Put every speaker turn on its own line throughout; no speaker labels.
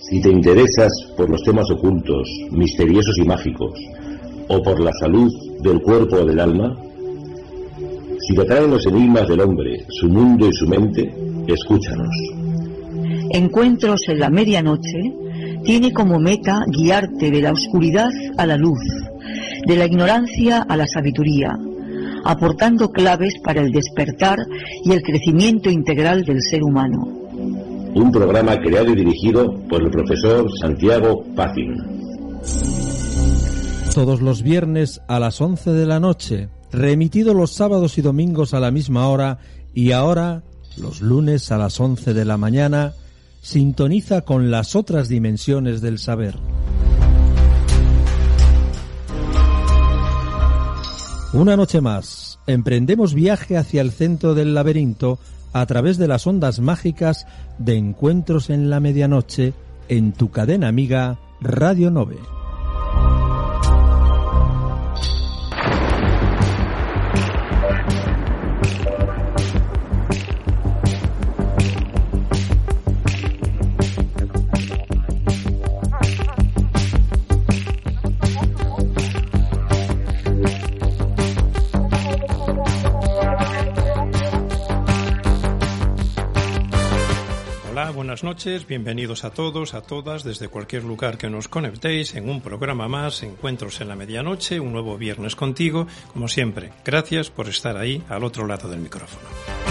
Si te interesas por los temas ocultos, misteriosos y mágicos, o por la salud del cuerpo o del alma, si te atraen los enigmas del hombre, su mundo y su mente, escúchanos.
Encuentros en la medianoche tiene como meta guiarte de la oscuridad a la luz, de la ignorancia a la sabiduría, aportando claves para el despertar y el crecimiento integral del ser humano.
Un programa creado y dirigido por el profesor Santiago Pacin.
Todos los viernes a las 11 de la noche, remitido los sábados y domingos a la misma hora y ahora los lunes a las 11 de la mañana, sintoniza con las otras dimensiones del saber. Una noche más, emprendemos viaje hacia el centro del laberinto a través de las ondas mágicas de encuentros en la medianoche en tu cadena amiga Radio Nove.
Buenas noches, bienvenidos a todos, a todas, desde cualquier lugar que nos conectéis en un programa más, Encuentros en la Medianoche, un nuevo viernes contigo, como siempre. Gracias por estar ahí al otro lado del micrófono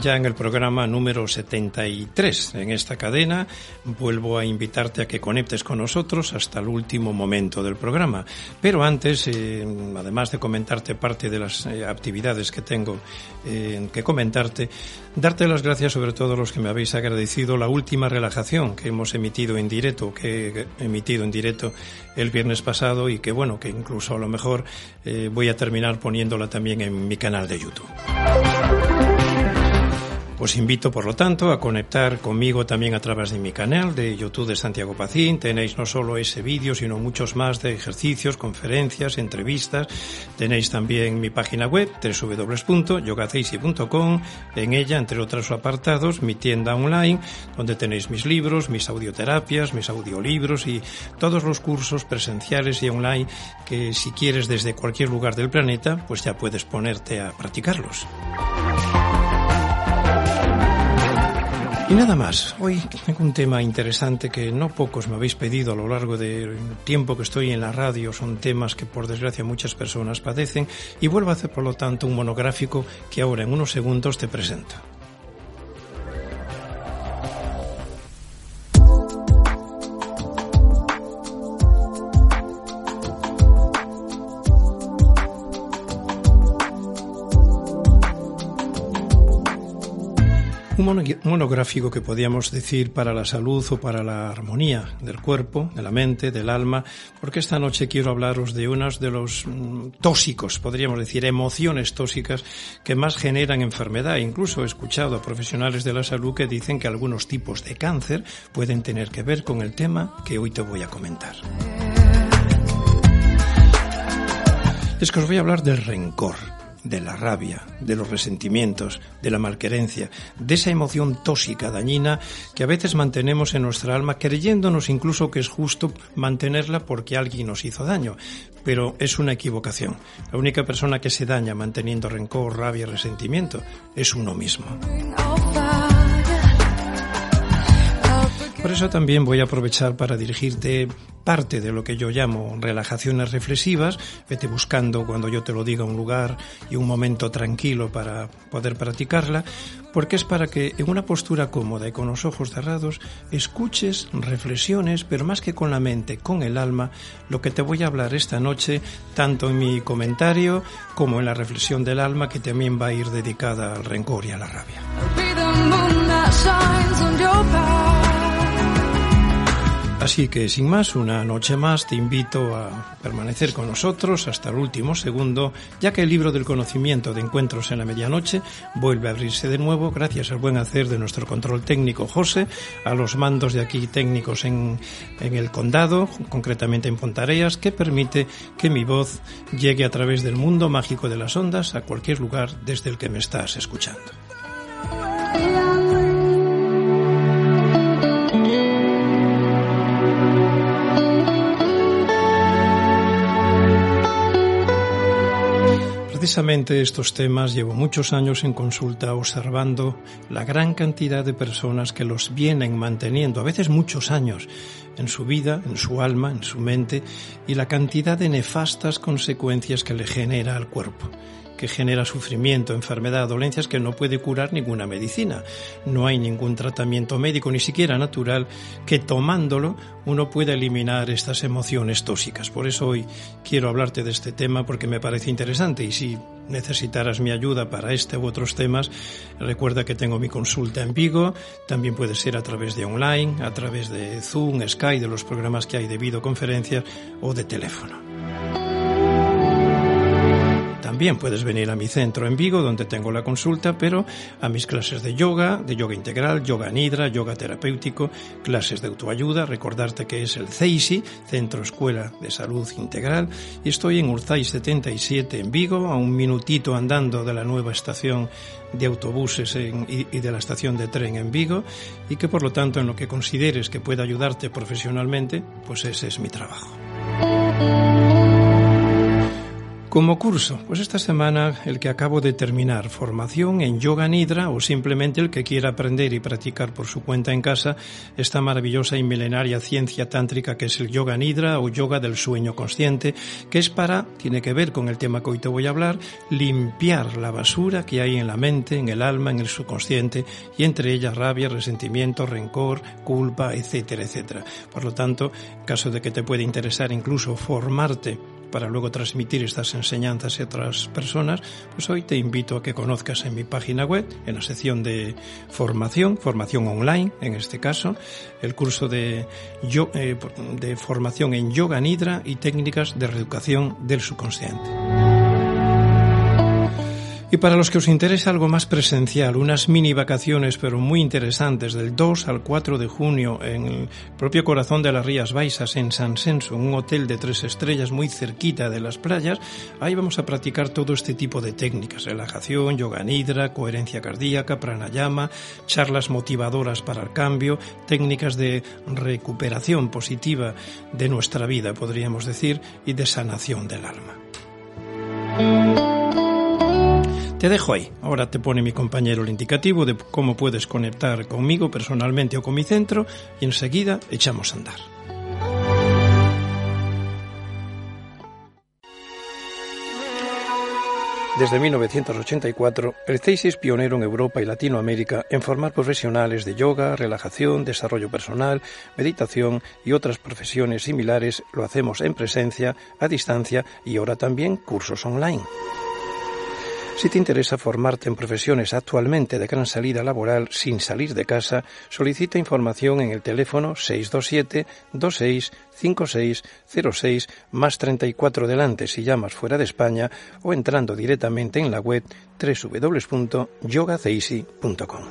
ya en el programa número 73 en esta cadena. Vuelvo a invitarte a que conectes con nosotros hasta el último momento del programa. Pero antes, eh, además de comentarte parte de las eh, actividades que tengo eh, que comentarte, darte las gracias sobre todo a los que me habéis agradecido la última relajación que hemos emitido en directo, que he emitido en directo el viernes pasado y que bueno, que incluso a lo mejor voy a terminar poniéndola también en mi canal de YouTube. Os invito, por lo tanto, a conectar conmigo también a través de mi canal de YouTube de Santiago Pacín. Tenéis no solo ese vídeo, sino muchos más de ejercicios, conferencias, entrevistas. Tenéis también mi página web, www.yogaceisi.com. En ella, entre otros apartados, mi tienda online, donde tenéis mis libros, mis audioterapias, mis audiolibros y todos los cursos presenciales y online que si quieres desde cualquier lugar del planeta, pues ya puedes ponerte a practicarlos. Y nada más, hoy tengo un tema interesante que no pocos me habéis pedido a lo largo del tiempo que estoy en la radio, son temas que por desgracia muchas personas padecen. Y vuelvo a hacer por lo tanto un monográfico que ahora en unos segundos te presento. Un monográfico que podíamos decir para la salud o para la armonía del cuerpo, de la mente, del alma, porque esta noche quiero hablaros de unos de los mm, tóxicos, podríamos decir, emociones tóxicas que más generan enfermedad. Incluso he escuchado a profesionales de la salud que dicen que algunos tipos de cáncer pueden tener que ver con el tema que hoy te voy a comentar. Es que os voy a hablar del rencor de la rabia, de los resentimientos, de la malquerencia, de esa emoción tóxica, dañina, que a veces mantenemos en nuestra alma, creyéndonos incluso que es justo mantenerla porque alguien nos hizo daño. Pero es una equivocación. La única persona que se daña manteniendo rencor, rabia y resentimiento es uno mismo. Por eso también voy a aprovechar para dirigirte parte de lo que yo llamo relajaciones reflexivas. Vete buscando, cuando yo te lo diga, un lugar y un momento tranquilo para poder practicarla, porque es para que en una postura cómoda y con los ojos cerrados escuches, reflexiones, pero más que con la mente, con el alma, lo que te voy a hablar esta noche, tanto en mi comentario como en la reflexión del alma, que también va a ir dedicada al rencor y a la rabia. Así que sin más, una noche más te invito a permanecer con nosotros hasta el último segundo, ya que el libro del conocimiento de encuentros en la medianoche vuelve a abrirse de nuevo gracias al buen hacer de nuestro control técnico José, a los mandos de aquí técnicos en, en el condado, concretamente en Pontareas, que permite que mi voz llegue a través del mundo mágico de las ondas a cualquier lugar desde el que me estás escuchando. Precisamente estos temas llevo muchos años en consulta observando la gran cantidad de personas que los vienen manteniendo, a veces muchos años, en su vida, en su alma, en su mente, y la cantidad de nefastas consecuencias que le genera al cuerpo que genera sufrimiento, enfermedad, dolencias que no puede curar ninguna medicina. No hay ningún tratamiento médico, ni siquiera natural, que tomándolo uno pueda eliminar estas emociones tóxicas. Por eso hoy quiero hablarte de este tema porque me parece interesante y si necesitaras mi ayuda para este u otros temas, recuerda que tengo mi consulta en Vigo, también puede ser a través de online, a través de Zoom, Skype, de los programas que hay de videoconferencias o de teléfono. También puedes venir a mi centro en Vigo, donde tengo la consulta, pero a mis clases de yoga, de yoga integral, yoga nidra, yoga terapéutico, clases de autoayuda, recordarte que es el CEISI, Centro Escuela de Salud Integral, y estoy en Urzay 77 en Vigo, a un minutito andando de la nueva estación de autobuses y, y de la estación de tren en Vigo, y que por lo tanto en lo que consideres que pueda ayudarte profesionalmente, pues ese es mi trabajo. Como curso, pues esta semana el que acabo de terminar, formación en yoga nidra o simplemente el que quiera aprender y practicar por su cuenta en casa esta maravillosa y milenaria ciencia tántrica que es el yoga nidra o yoga del sueño consciente, que es para, tiene que ver con el tema que hoy te voy a hablar, limpiar la basura que hay en la mente, en el alma, en el subconsciente y entre ellas rabia, resentimiento, rencor, culpa, etcétera, etcétera. Por lo tanto, en caso de que te pueda interesar incluso formarte para luego transmitir estas enseñanzas a otras personas, pues hoy te invito a que conozcas en mi página web, en la sección de formación, formación online en este caso, el curso de, eh, de formación en yoga nidra y técnicas de reeducación del subconsciente. Y para los que os interesa algo más presencial, unas mini vacaciones pero muy interesantes del 2 al 4 de junio en el propio corazón de las Rías Baixas en San Senso, un hotel de tres estrellas muy cerquita de las playas, ahí vamos a practicar todo este tipo de técnicas, relajación, yoga nidra, coherencia cardíaca, pranayama, charlas motivadoras para el cambio, técnicas de recuperación positiva de nuestra vida, podríamos decir, y de sanación del alma. Te dejo ahí. Ahora te pone mi compañero el indicativo de cómo puedes conectar conmigo personalmente o con mi centro y enseguida echamos a andar. Desde 1984, el CEIS es pionero en Europa y Latinoamérica en formar profesionales de yoga, relajación, desarrollo personal, meditación y otras profesiones similares. Lo hacemos en presencia, a distancia y ahora también cursos online. Si te interesa formarte en profesiones actualmente de gran salida laboral sin salir de casa, solicita información en el teléfono 627 26 5606 más 34 delante si llamas fuera de España o entrando directamente en la web www.yogaceisi.com.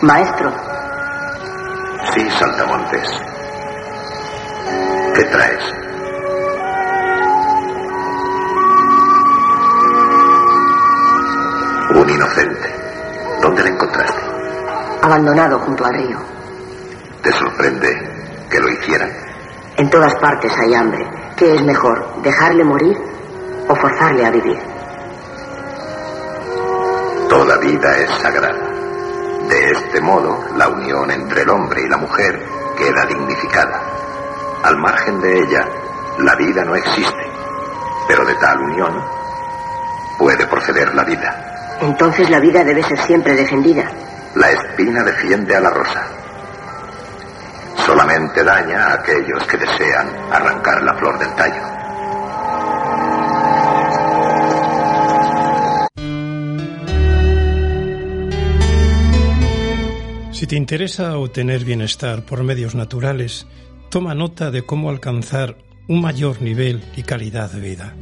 Maestro.
Sí, Saltamontes. ¿Qué traes? Un inocente. ¿Dónde le encontraste?
Abandonado junto al río.
¿Te sorprende que lo hicieran?
En todas partes hay hambre. ¿Qué es mejor, dejarle morir o forzarle a vivir?
Toda vida es sagrada. De este modo, la unión entre el hombre y la mujer queda dignificada. Al margen de ella, la vida no existe, pero de tal unión puede proceder la vida.
Entonces la vida debe ser siempre defendida.
La espina defiende a la rosa. Solamente daña a aquellos que desean arrancar la flor del tallo.
Si te interesa obtener bienestar por medios naturales, toma nota de cómo alcanzar un mayor nivel y calidad de vida.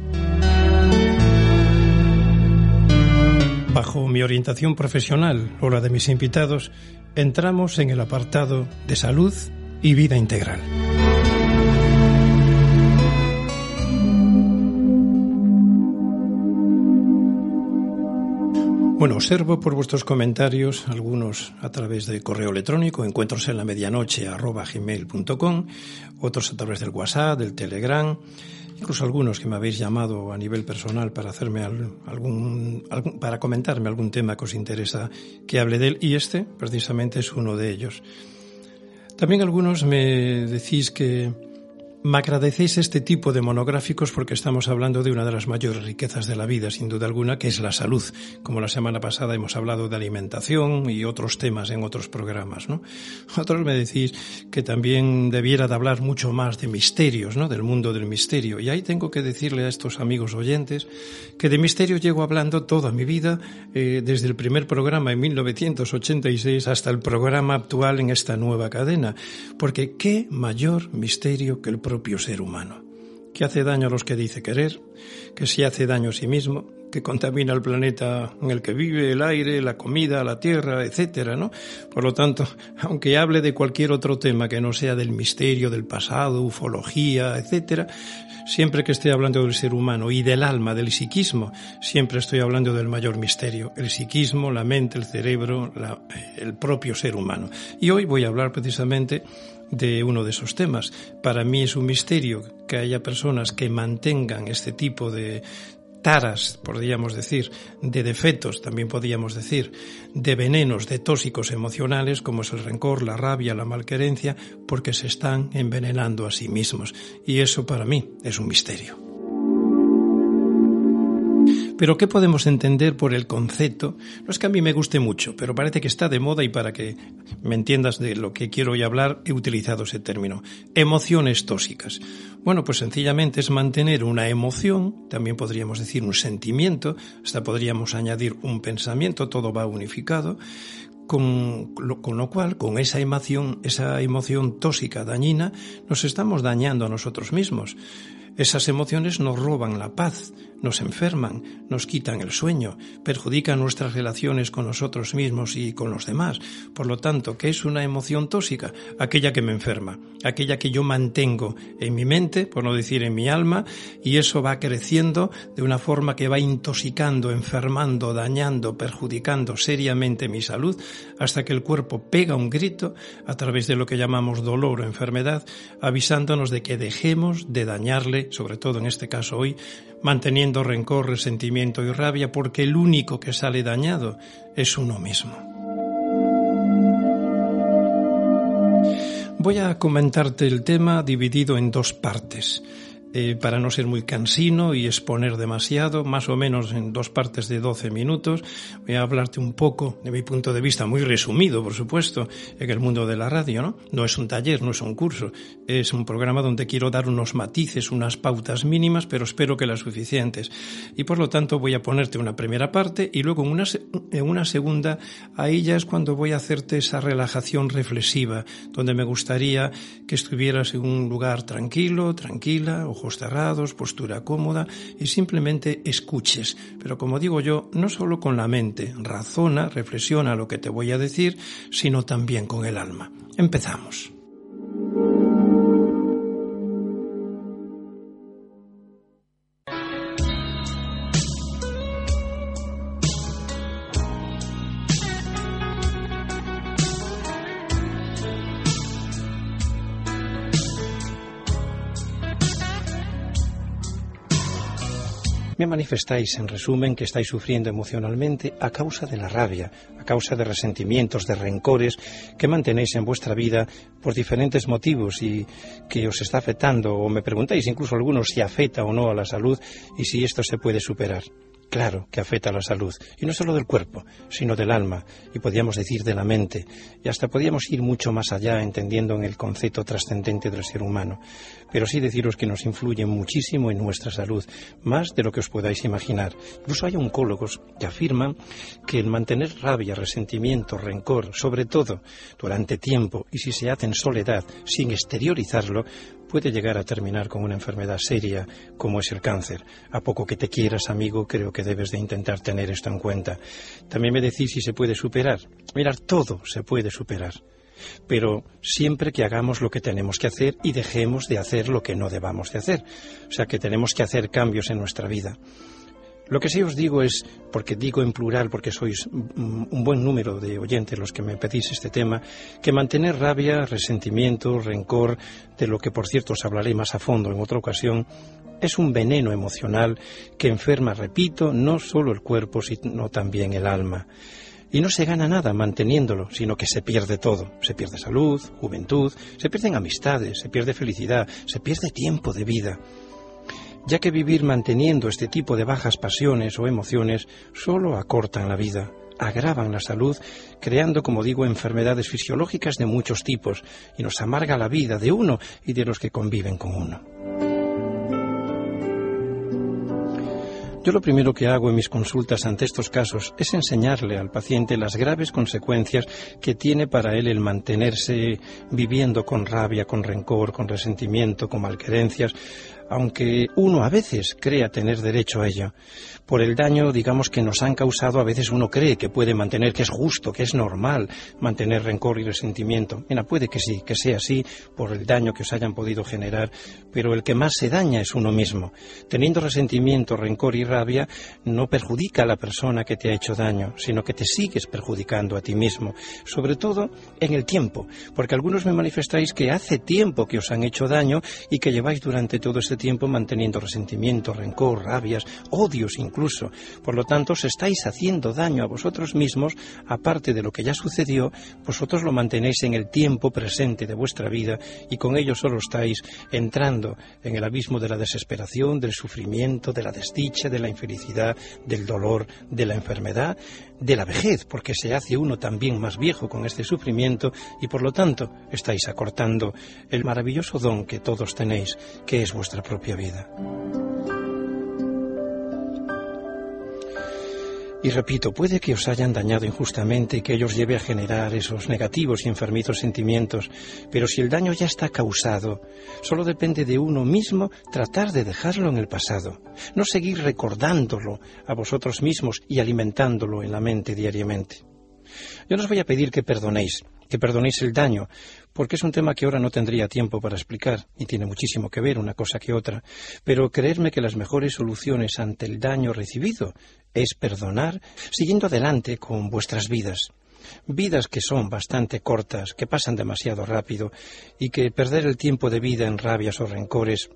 Bajo mi orientación profesional o la de mis invitados, entramos en el apartado de salud y vida integral. Bueno, observo por vuestros comentarios, algunos a través de correo electrónico, encuentros en la medianoche arroba gmail.com, otros a través del WhatsApp, del Telegram, incluso algunos que me habéis llamado a nivel personal para hacerme algún, para comentarme algún tema que os interesa que hable de él y este precisamente es uno de ellos. También algunos me decís que me agradecéis este tipo de monográficos porque estamos hablando de una de las mayores riquezas de la vida, sin duda alguna, que es la salud. Como la semana pasada hemos hablado de alimentación y otros temas en otros programas, ¿no? Otros me decís que también debiera de hablar mucho más de misterios, ¿no? Del mundo del misterio. Y ahí tengo que decirle a estos amigos oyentes que de misterio llego hablando toda mi vida, eh, desde el primer programa en 1986 hasta el programa actual en esta nueva cadena. Porque qué mayor misterio que el propio ser humano, que hace daño a los que dice querer, que se hace daño a sí mismo, que contamina el planeta en el que vive, el aire, la comida, la tierra, etcétera, ¿no? Por lo tanto, aunque hable de cualquier otro tema que no sea del misterio, del pasado, ufología, etcétera, siempre que esté hablando del ser humano y del alma, del psiquismo, siempre estoy hablando del mayor misterio, el psiquismo, la mente, el cerebro, el propio ser humano. Y hoy voy a hablar precisamente de uno de esos temas. Para mí es un misterio que haya personas que mantengan este tipo de taras, podríamos decir, de defectos, también podríamos decir, de venenos, de tóxicos emocionales, como es el rencor, la rabia, la malquerencia, porque se están envenenando a sí mismos. Y eso para mí es un misterio. Pero ¿qué podemos entender por el concepto? No es que a mí me guste mucho, pero parece que está de moda y para que me entiendas de lo que quiero hoy hablar, he utilizado ese término. Emociones tóxicas. Bueno, pues sencillamente es mantener una emoción, también podríamos decir un sentimiento, hasta podríamos añadir un pensamiento, todo va unificado, con lo, con lo, cual, con esa emoción, esa emoción tóxica, dañina, nos estamos dañando a nosotros mismos. Esas emociones nos roban la paz, nos enferman, nos quitan el sueño, perjudican nuestras relaciones con nosotros mismos y con los demás. Por lo tanto, ¿qué es una emoción tóxica? Aquella que me enferma, aquella que yo mantengo en mi mente, por no decir en mi alma, y eso va creciendo de una forma que va intoxicando, enfermando, dañando, perjudicando seriamente mi salud, hasta que el cuerpo pega un grito a través de lo que llamamos dolor o enfermedad, avisándonos de que dejemos de dañarle sobre todo en este caso hoy, manteniendo rencor, resentimiento y rabia, porque el único que sale dañado es uno mismo. Voy a comentarte el tema dividido en dos partes. Eh, para no ser muy cansino y exponer demasiado, más o menos en dos partes de 12 minutos. Voy a hablarte un poco de mi punto de vista, muy resumido, por supuesto, en el mundo de la radio, ¿no? No es un taller, no es un curso, es un programa donde quiero dar unos matices, unas pautas mínimas, pero espero que las suficientes. Y por lo tanto voy a ponerte una primera parte y luego en una, en una segunda, ahí ya es cuando voy a hacerte esa relajación reflexiva, donde me gustaría que estuvieras en un lugar tranquilo, tranquila, cerrados, postura cómoda y simplemente escuches. Pero como digo yo, no solo con la mente, razona, reflexiona lo que te voy a decir, sino también con el alma. Empezamos. Manifestáis, en resumen, que estáis sufriendo emocionalmente a causa de la rabia, a causa de resentimientos, de rencores que mantenéis en vuestra vida por diferentes motivos y que os está afectando, o me preguntáis incluso algunos si afecta o no a la salud y si esto se puede superar. Claro que afecta a la salud, y no solo del cuerpo, sino del alma, y podríamos decir de la mente, y hasta podríamos ir mucho más allá entendiendo en el concepto trascendente del ser humano. Pero sí deciros que nos influye muchísimo en nuestra salud, más de lo que os podáis imaginar. Incluso hay oncólogos que afirman que el mantener rabia, resentimiento, rencor, sobre todo durante tiempo, y si se hace en soledad, sin exteriorizarlo, puede llegar a terminar con una enfermedad seria como es el cáncer. A poco que te quieras, amigo, creo que debes de intentar tener esto en cuenta. También me decís si se puede superar. Mirar, todo se puede superar. Pero siempre que hagamos lo que tenemos que hacer y dejemos de hacer lo que no debamos de hacer. O sea que tenemos que hacer cambios en nuestra vida. Lo que sí os digo es, porque digo en plural, porque sois un buen número de oyentes los que me pedís este tema, que mantener rabia, resentimiento, rencor, de lo que por cierto os hablaré más a fondo en otra ocasión, es un veneno emocional que enferma, repito, no solo el cuerpo, sino también el alma. Y no se gana nada manteniéndolo, sino que se pierde todo. Se pierde salud, juventud, se pierden amistades, se pierde felicidad, se pierde tiempo de vida ya que vivir manteniendo este tipo de bajas pasiones o emociones solo acortan la vida, agravan la salud, creando, como digo, enfermedades fisiológicas de muchos tipos y nos amarga la vida de uno y de los que conviven con uno. Yo lo primero que hago en mis consultas ante estos casos es enseñarle al paciente las graves consecuencias que tiene para él el mantenerse viviendo con rabia, con rencor, con resentimiento, con malquerencias, aunque uno a veces crea tener derecho a ello. Por el daño, digamos, que nos han causado, a veces uno cree que puede mantener, que es justo, que es normal mantener rencor y resentimiento. Mira, puede que sí, que sea así por el daño que os hayan podido generar, pero el que más se daña es uno mismo. Teniendo resentimiento, rencor y rabia, no perjudica a la persona que te ha hecho daño, sino que te sigues perjudicando a ti mismo, sobre todo en el tiempo, porque algunos me manifestáis que hace tiempo que os han hecho daño y que lleváis durante todo este tiempo manteniendo resentimiento, rencor, rabias, odios incluso. Por lo tanto, os estáis haciendo daño a vosotros mismos, aparte de lo que ya sucedió, vosotros lo mantenéis en el tiempo presente de vuestra vida y con ello solo estáis entrando en el abismo de la desesperación, del sufrimiento, de la desdicha, de la infelicidad, del dolor, de la enfermedad, de la vejez, porque se hace uno también más viejo con este sufrimiento y por lo tanto estáis acortando el maravilloso don que todos tenéis, que es vuestra propia vida. Y repito, puede que os hayan dañado injustamente y que ellos lleve a generar esos negativos y enfermizos sentimientos, pero si el daño ya está causado, solo depende de uno mismo tratar de dejarlo en el pasado, no seguir recordándolo a vosotros mismos y alimentándolo en la mente diariamente. Yo no os voy a pedir que perdonéis, que perdonéis el daño, porque es un tema que ahora no tendría tiempo para explicar, y tiene muchísimo que ver una cosa que otra, pero creedme que las mejores soluciones ante el daño recibido es perdonar, siguiendo adelante con vuestras vidas. Vidas que son bastante cortas, que pasan demasiado rápido, y que perder el tiempo de vida en rabias o rencores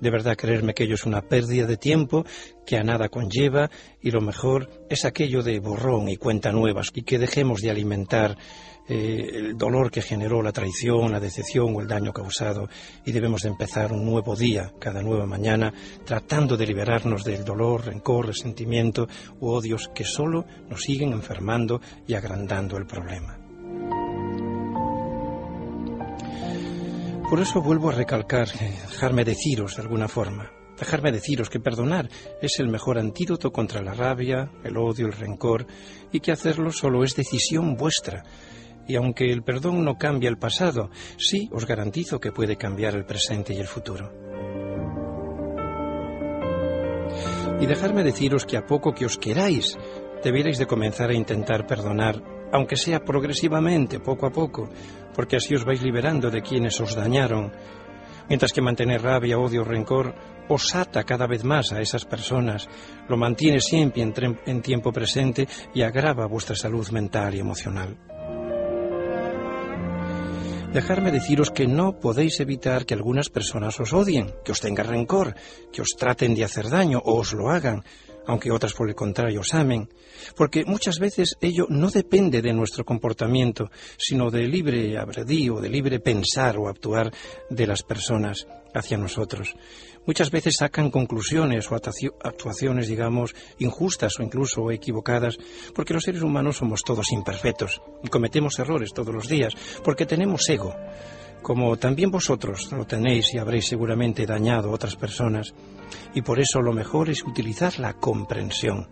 de verdad creerme que ello es una pérdida de tiempo que a nada conlleva y lo mejor es aquello de borrón y cuenta nuevas y que dejemos de alimentar eh, el dolor que generó la traición, la decepción o el daño causado y debemos de empezar un nuevo día, cada nueva mañana, tratando de liberarnos del dolor, rencor, resentimiento u odios que solo nos siguen enfermando y agrandando el problema. Por eso vuelvo a recalcar, eh, dejarme deciros de alguna forma, dejarme deciros que perdonar es el mejor antídoto contra la rabia, el odio, el rencor, y que hacerlo solo es decisión vuestra, y aunque el perdón no cambia el pasado, sí os garantizo que puede cambiar el presente y el futuro. Y dejarme deciros que a poco que os queráis, debierais de comenzar a intentar perdonar, aunque sea progresivamente, poco a poco, porque así os vais liberando de quienes os dañaron, mientras que mantener rabia, odio, rencor os ata cada vez más a esas personas, lo mantiene siempre en, tiempo presente y agrava vuestra salud mental y emocional. Dejarme deciros que no podéis evitar que algunas personas os odien, que os tengan rencor, que os traten de hacer daño o os lo hagan, aunque otras por el contrario os amen, porque muchas veces ello no depende de nuestro comportamiento, sino del libre abredío, de libre pensar o actuar de las personas hacia nosotros. Muchas veces sacan conclusiones o actuaciones, digamos, injustas o incluso equivocadas, porque los seres humanos somos todos imperfectos y cometemos errores todos los días, porque tenemos ego, como también vosotros lo tenéis y habréis seguramente dañado a otras personas, y por eso lo mejor es utilizar la comprensión.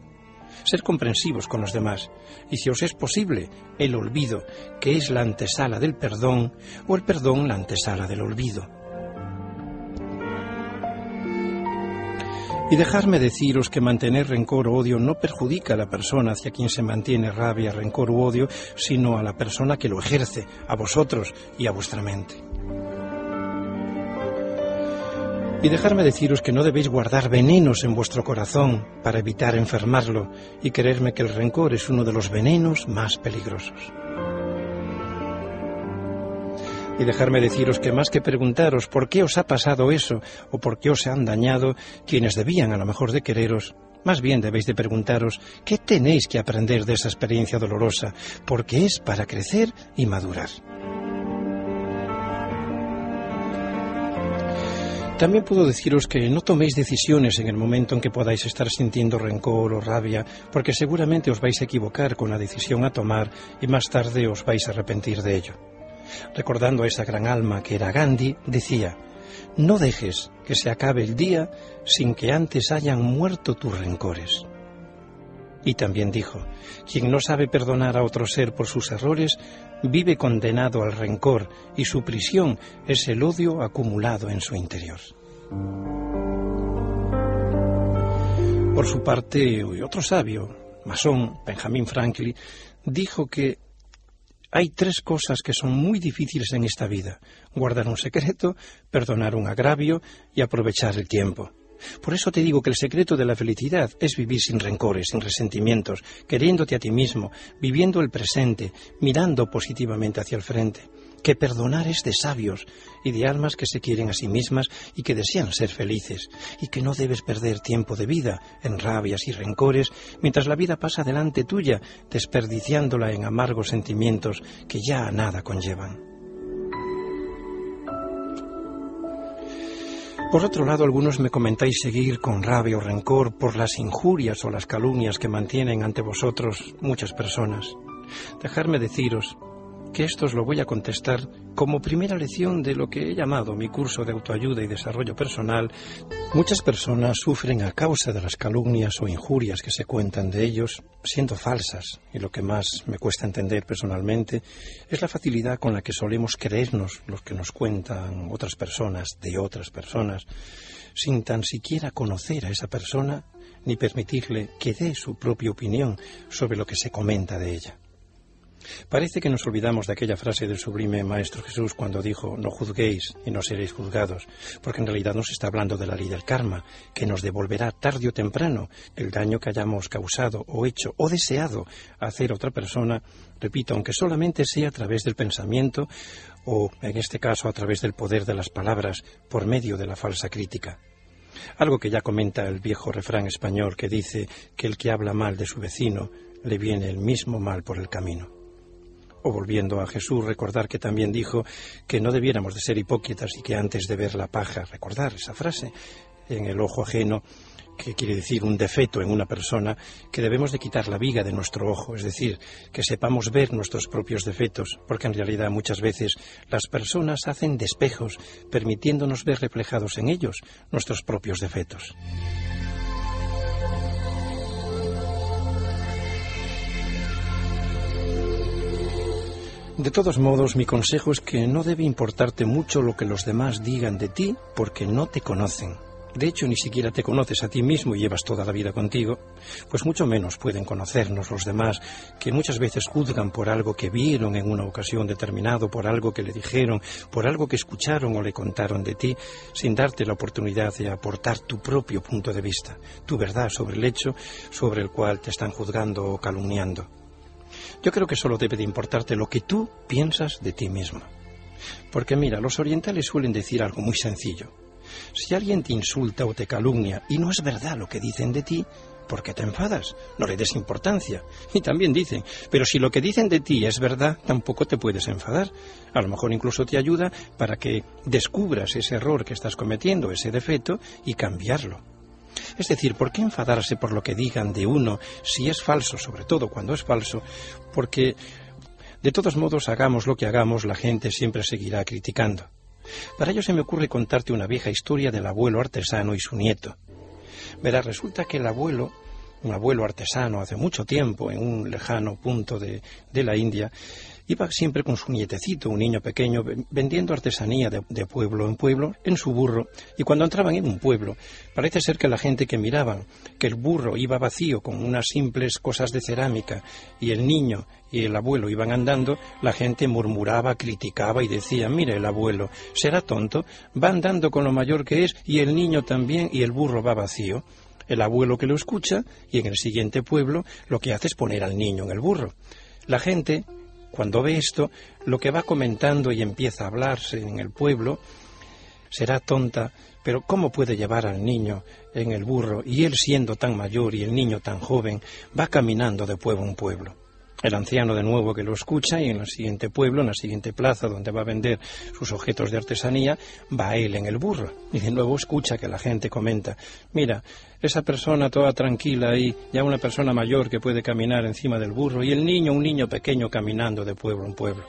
Ser comprensivos con los demás, y si os es posible, el olvido, que es la antesala del perdón, o el perdón la antesala del olvido. Y dejarme deciros que mantener rencor o odio no perjudica a la persona hacia quien se mantiene rabia, rencor u odio, sino a la persona que lo ejerce, a vosotros y a vuestra mente. Y dejarme deciros que no debéis guardar venenos en vuestro corazón para evitar enfermarlo y creerme que el rencor es uno de los venenos más peligrosos. Y dejarme deciros que más que preguntaros por qué os ha pasado eso o por qué os han dañado quienes debían a lo mejor de quereros, más bien debéis de preguntaros qué tenéis que aprender de esa experiencia dolorosa, porque es para crecer y madurar. También puedo deciros que no toméis decisiones en el momento en que podáis estar sintiendo rencor o rabia, porque seguramente os vais a equivocar con la decisión a tomar y más tarde os vais a arrepentir de ello. Recordando a esa gran alma que era Gandhi, decía, no dejes que se acabe el día sin que antes hayan muerto tus rencores. Y también dijo, quien no sabe perdonar a otro ser por sus errores, vive condenado al rencor y su prisión es el odio acumulado en su interior. Por su parte, otro sabio, masón, Benjamin Franklin, dijo que hay tres cosas que son muy difíciles en esta vida. Guardar un secreto, perdonar un agravio y aprovechar el tiempo. Por eso te digo que el secreto de la felicidad es vivir sin rencores, sin resentimientos, queriéndote a ti mismo, viviendo el presente, mirando positivamente hacia el frente. Que perdonar es de sabios y de almas que se quieren a sí mismas y que desean ser felices, y que no debes perder tiempo de vida en rabias y rencores mientras la vida pasa delante tuya, desperdiciándola en amargos sentimientos que ya a nada conllevan. Por otro lado, algunos me comentáis seguir con rabia o rencor por las injurias o las calumnias que mantienen ante vosotros muchas personas. Dejarme deciros que esto os lo voy a contestar como primera lección de lo que he llamado mi curso de autoayuda y desarrollo personal. Muchas personas sufren a causa de las calumnias o injurias que se cuentan de ellos, siendo falsas, y lo que más me cuesta entender personalmente es la facilidad con la que solemos creernos lo que nos cuentan otras personas de otras personas, sin tan siquiera conocer a esa persona ni permitirle que dé su propia opinión sobre lo que se comenta de ella. Parece que nos olvidamos de aquella frase del sublime Maestro Jesús cuando dijo, no juzguéis y no seréis juzgados, porque en realidad nos está hablando de la ley del karma, que nos devolverá tarde o temprano el daño que hayamos causado o hecho o deseado hacer a otra persona, repito, aunque solamente sea a través del pensamiento o, en este caso, a través del poder de las palabras, por medio de la falsa crítica. Algo que ya comenta el viejo refrán español que dice que el que habla mal de su vecino le viene el mismo mal por el camino. O volviendo a Jesús, recordar que también dijo que no debiéramos de ser hipócritas y que antes de ver la paja, recordar esa frase en el ojo ajeno, que quiere decir un defecto en una persona, que debemos de quitar la viga de nuestro ojo, es decir, que sepamos ver nuestros propios defectos, porque en realidad muchas veces las personas hacen despejos, permitiéndonos ver reflejados en ellos nuestros propios defectos. De todos modos, mi consejo es que no debe importarte mucho lo que los demás digan de ti porque no te conocen. De hecho, ni siquiera te conoces a ti mismo y llevas toda la vida contigo, pues mucho menos pueden conocernos los demás, que muchas veces juzgan por algo que vieron en una ocasión determinada, por algo que le dijeron, por algo que escucharon o le contaron de ti, sin darte la oportunidad de aportar tu propio punto de vista, tu verdad sobre el hecho sobre el cual te están juzgando o calumniando. Yo creo que solo debe de importarte lo que tú piensas de ti mismo. Porque mira, los orientales suelen decir algo muy sencillo. Si alguien te insulta o te calumnia y no es verdad lo que dicen de ti, ¿por qué te enfadas? No le des importancia. Y también dicen, pero si lo que dicen de ti es verdad, tampoco te puedes enfadar. A lo mejor incluso te ayuda para que descubras ese error que estás cometiendo, ese defecto, y cambiarlo. Es decir, ¿por qué enfadarse por lo que digan de uno si es falso, sobre todo cuando es falso? Porque, de todos modos, hagamos lo que hagamos, la gente siempre seguirá criticando. Para ello se me ocurre contarte una vieja historia del abuelo artesano y su nieto. Verás, resulta que el abuelo un abuelo artesano hace mucho tiempo en un lejano punto de, de la India, Iba siempre con su nietecito, un niño pequeño, vendiendo artesanía de, pueblo en pueblo en su burro. Y cuando entraban en un pueblo, parece ser que la gente que miraban que el burro iba vacío con unas simples cosas de cerámica y el niño y el abuelo iban andando, la gente murmuraba, criticaba y decía, mira el abuelo, será tonto, va andando con lo mayor que es y el niño también y el burro va vacío el abuelo que lo escucha y en el siguiente pueblo lo que hace es poner al niño en el burro. La gente cuando ve esto, lo que va comentando y empieza a hablarse en el pueblo, será tonta, pero ¿cómo puede llevar al niño en el burro y él siendo tan mayor y el niño tan joven va caminando de pueblo en pueblo? El anciano de nuevo que lo escucha y en el siguiente pueblo, en la siguiente plaza donde va a vender sus objetos de artesanía, va él en el burro y de nuevo escucha que la gente comenta, mira, esa persona toda tranquila ahí, ya una persona mayor que puede caminar encima del burro y el niño, un niño pequeño caminando de pueblo en pueblo.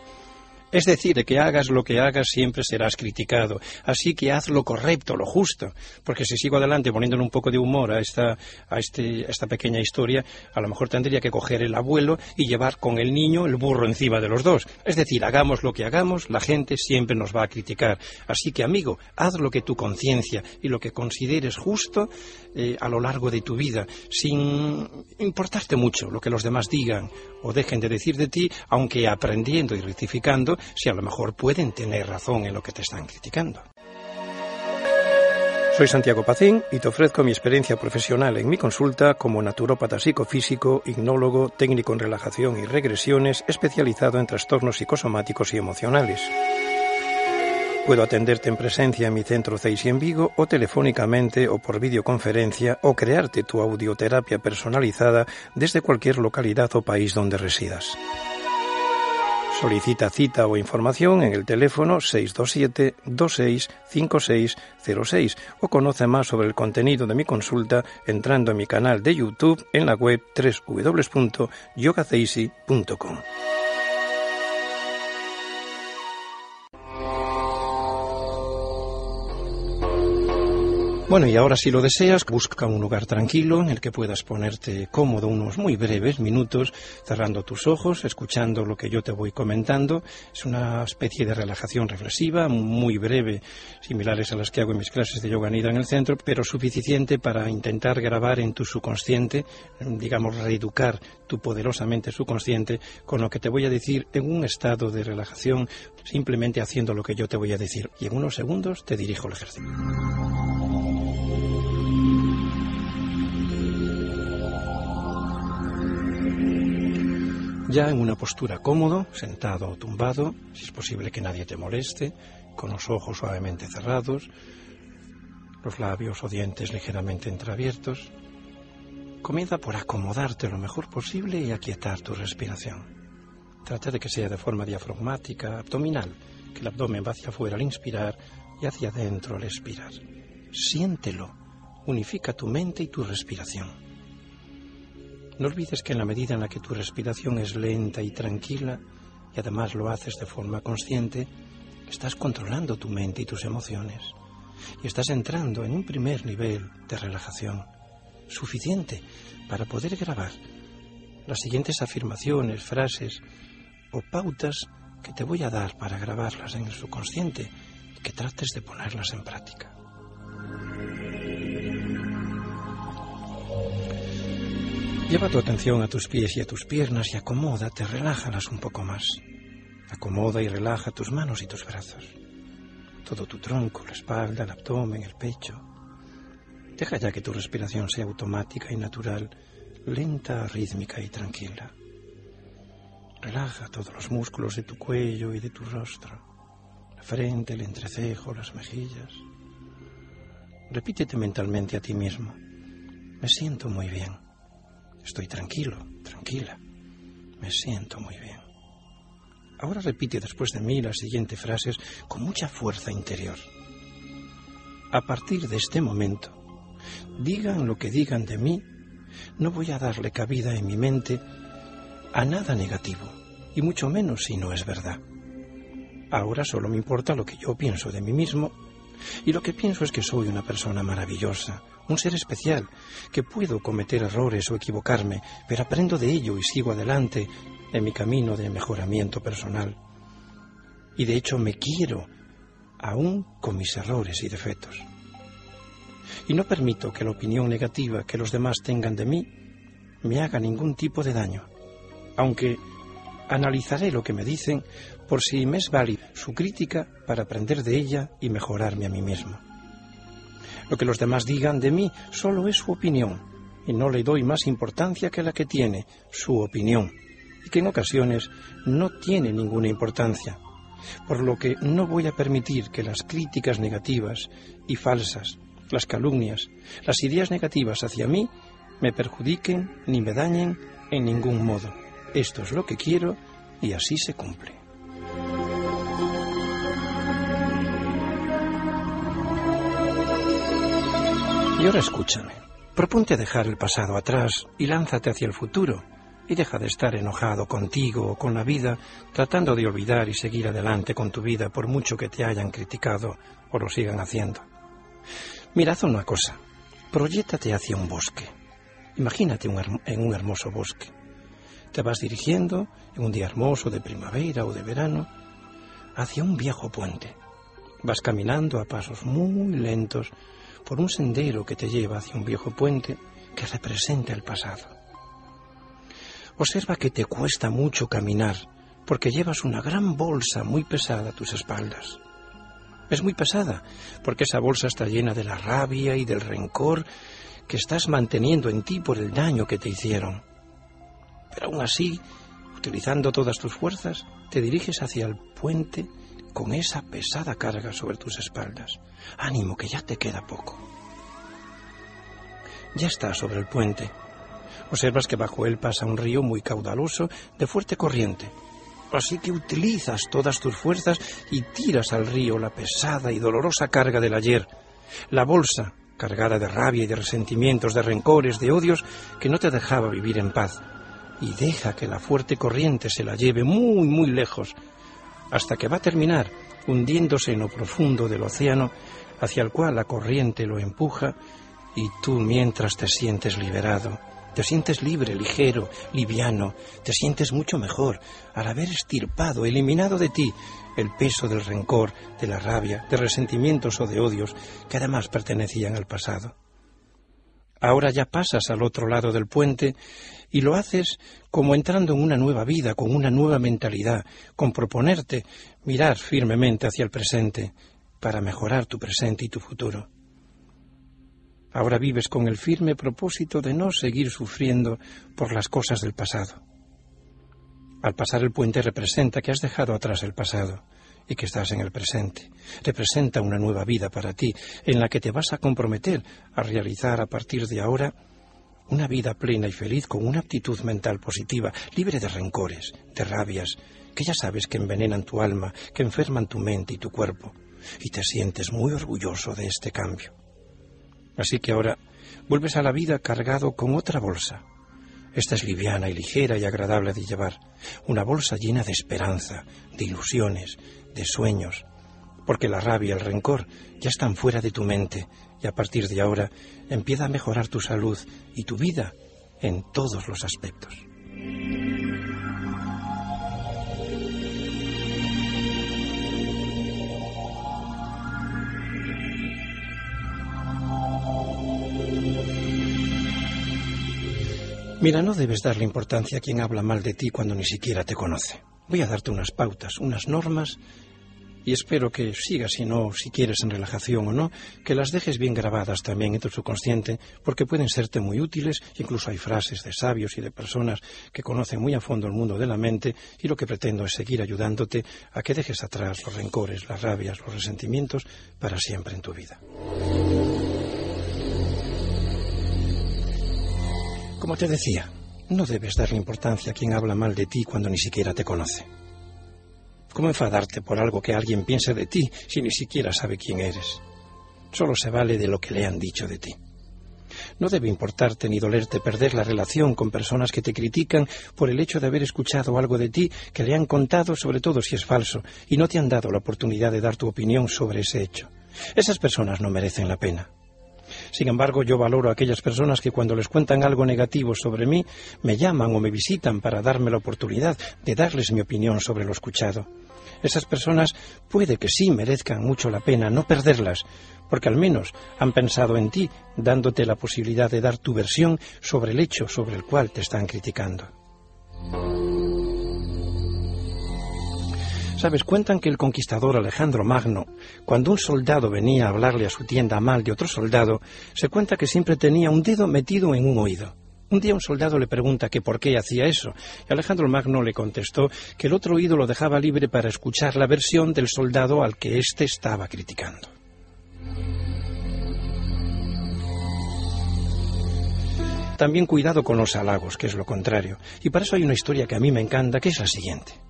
Es decir, que hagas lo que hagas siempre serás criticado. Así que haz lo correcto, lo justo. Porque si sigo adelante poniéndole un poco de humor a esta, a este, esta pequeña historia, a lo mejor tendría que coger el abuelo y llevar con el niño el burro encima de los dos. Es decir, hagamos lo que hagamos, la gente siempre nos va a criticar. Así que, amigo, haz lo que tu conciencia y lo que consideres justo eh, a lo largo de tu vida, sin importarte mucho lo que los demás digan o dejen de decir de ti, aunque aprendiendo y rectificando si a lo mejor pueden tener razón en lo que te están criticando. Soy Santiago Pacín y te ofrezco mi experiencia profesional en mi consulta como naturópata psicofísico, ignólogo, técnico en relajación y regresiones, especializado en trastornos psicosomáticos y emocionales. Puedo atenderte en presencia en mi centro CEISI en Vigo o telefónicamente o por videoconferencia o crearte tu audioterapia personalizada desde cualquier localidad o país donde residas. Solicita cita o información en el teléfono 627-265606 o conoce más sobre el contenido de mi consulta entrando en mi canal de YouTube en la web www.yogaceisi.com. Bueno, y ahora si lo deseas, busca un lugar tranquilo en el que puedas ponerte cómodo unos muy breves minutos, cerrando tus ojos, escuchando lo que yo te voy comentando. Es una especie de relajación reflexiva, muy breve, similares a las que hago en mis clases de yoga nida en el centro, pero suficiente para intentar grabar en tu subconsciente, digamos, reeducar tu poderosamente subconsciente con lo que te voy a decir en un estado de relajación, simplemente haciendo lo que yo te voy a decir. Y en unos segundos te dirijo el ejercicio. Ya en una postura cómodo, sentado o tumbado, si es posible que nadie te moleste, con los ojos suavemente cerrados, los labios o dientes ligeramente entreabiertos, comienza por acomodarte lo mejor posible y aquietar tu respiración. Trata de que sea de forma diafragmática, abdominal, que el abdomen va hacia afuera al inspirar y hacia adentro al expirar. Siéntelo, unifica tu mente y tu respiración. No olvides que en la medida en la que tu respiración es lenta y tranquila, y además lo haces de forma consciente, estás controlando tu mente y tus emociones. Y estás entrando en un primer nivel de relajación, suficiente para poder grabar las siguientes afirmaciones, frases o pautas que te voy a dar para grabarlas en el subconsciente y que trates de ponerlas en práctica. Lleva tu atención a tus pies y a tus piernas y acomódate, relájalas un poco más. Acomoda y relaja tus manos y tus brazos. Todo tu tronco, la espalda, el abdomen, el pecho. Deja ya que tu respiración sea automática y natural, lenta, rítmica y tranquila. Relaja todos los músculos de tu cuello y de tu rostro, la frente, el entrecejo, las mejillas. Repítete mentalmente a ti mismo. Me siento muy bien. Estoy tranquilo, tranquila. Me siento muy bien. Ahora repite después de mí las siguientes frases con mucha fuerza interior. A partir de este momento, digan lo que digan de mí, no voy a darle cabida en mi mente a nada negativo, y mucho menos si no es verdad. Ahora solo me importa lo que yo pienso de mí mismo, y lo que pienso es que soy una persona maravillosa, un ser especial, que puedo cometer errores o equivocarme, pero aprendo de ello y sigo adelante en mi camino de mejoramiento personal. Y de hecho me quiero, aún con mis errores y defectos. Y no permito que la opinión negativa que los demás tengan de mí me haga ningún tipo de daño, aunque analizaré lo que me dicen por si me es válida su crítica para aprender de ella y mejorarme a mí mismo. Lo que los demás digan de mí solo es su opinión, y no le doy más importancia que la que tiene, su opinión, y que en ocasiones no tiene ninguna importancia, por lo que no voy a permitir que las críticas negativas y falsas, las calumnias, las ideas negativas hacia mí me perjudiquen ni me dañen en ningún modo. Esto es lo que quiero y así se cumple. Y ahora escúchame. Proponte dejar el pasado atrás y lánzate hacia el futuro. Y deja de estar enojado contigo o con la vida, tratando de olvidar y seguir adelante con tu vida por mucho que te hayan criticado o lo sigan haciendo. Mirad una cosa. Proyéctate hacia un bosque. Imagínate en un hermoso bosque. Te vas dirigiendo en un día hermoso de primavera o de verano hacia un viejo puente. Vas caminando a pasos muy lentos por un sendero que te lleva hacia un viejo puente que representa el pasado. Observa que te cuesta mucho caminar porque llevas una gran bolsa muy pesada a tus espaldas. Es muy pesada porque esa bolsa está llena de la rabia y del rencor que estás manteniendo en ti por el daño que te hicieron. Pero aún así, utilizando todas tus fuerzas, te diriges hacia el puente con esa pesada carga sobre tus espaldas. Ánimo, que ya te queda poco. Ya estás sobre el puente. Observas que bajo él pasa un río muy caudaloso, de fuerte corriente. Así que utilizas todas tus fuerzas y tiras al río la pesada y dolorosa carga del ayer, la bolsa cargada de rabia y de resentimientos, de rencores, de odios, que no te dejaba vivir en paz. Y deja que la fuerte corriente se la lleve muy, muy lejos, hasta que va a terminar hundiéndose en lo profundo del océano hacia el cual la corriente lo empuja y tú mientras te sientes liberado, te sientes libre, ligero, liviano, te sientes mucho mejor al haber estirpado, eliminado de ti el peso del rencor, de la rabia, de resentimientos o de odios que además pertenecían al pasado. Ahora ya pasas al otro lado del puente y lo haces como entrando en una nueva vida, con una nueva mentalidad, con proponerte mirar firmemente hacia el presente para mejorar tu presente y tu futuro. Ahora vives con el firme propósito de no seguir sufriendo por las cosas del pasado. Al pasar el puente representa que has dejado atrás el pasado y que estás en el presente. Representa una nueva vida para ti en la que te vas a comprometer a realizar a partir de ahora una vida plena y feliz con una actitud mental positiva, libre de rencores, de rabias, que ya sabes que envenenan tu alma, que enferman tu mente y tu cuerpo, y te sientes muy orgulloso de este cambio. Así que ahora vuelves a la vida cargado con otra bolsa. Esta es liviana y ligera y agradable de llevar, una bolsa llena de esperanza, de ilusiones, de sueños, porque la rabia y el rencor ya están fuera de tu mente y a partir de ahora empieza a mejorar tu salud y tu vida en todos los aspectos. Mira, no debes darle importancia a quien habla mal de ti cuando ni siquiera te conoce. Voy a darte unas pautas, unas normas y espero que sigas, si no, si quieres en relajación o no, que las dejes bien grabadas también en tu subconsciente, porque pueden serte muy útiles, incluso hay frases de sabios y de personas que conocen muy a fondo el mundo de la mente, y lo que pretendo es seguir ayudándote a que dejes atrás los rencores, las rabias, los resentimientos para siempre en tu vida. Como te decía, no debes darle importancia a quien habla mal de ti cuando ni siquiera te conoce. ¿Cómo enfadarte por algo que alguien piense de ti si ni siquiera sabe quién eres? Solo se vale de lo que le han dicho de ti. No debe importarte ni dolerte perder la relación con personas que te critican por el hecho de haber escuchado algo de ti que le han contado, sobre todo si es falso, y no te han dado la oportunidad de dar tu opinión sobre ese hecho. Esas personas no merecen la pena. Sin embargo, yo valoro a aquellas personas que cuando les cuentan algo negativo sobre mí, me llaman o me visitan para darme la oportunidad de darles mi opinión sobre lo escuchado. Esas personas puede que sí merezcan mucho la pena no perderlas, porque al menos han pensado en ti, dándote la posibilidad de dar tu versión sobre el hecho sobre el cual te están criticando. Sabes, cuentan que el conquistador Alejandro Magno, cuando un soldado venía a hablarle a su tienda mal de otro soldado, se cuenta que siempre tenía un dedo metido en un oído. Un día un soldado le pregunta que por qué hacía eso, y Alejandro Magno le contestó que el otro oído lo dejaba libre para escuchar la versión del soldado al que éste estaba criticando. También cuidado con los halagos, que es lo contrario, y para eso hay una historia que a mí me encanta, que es la siguiente.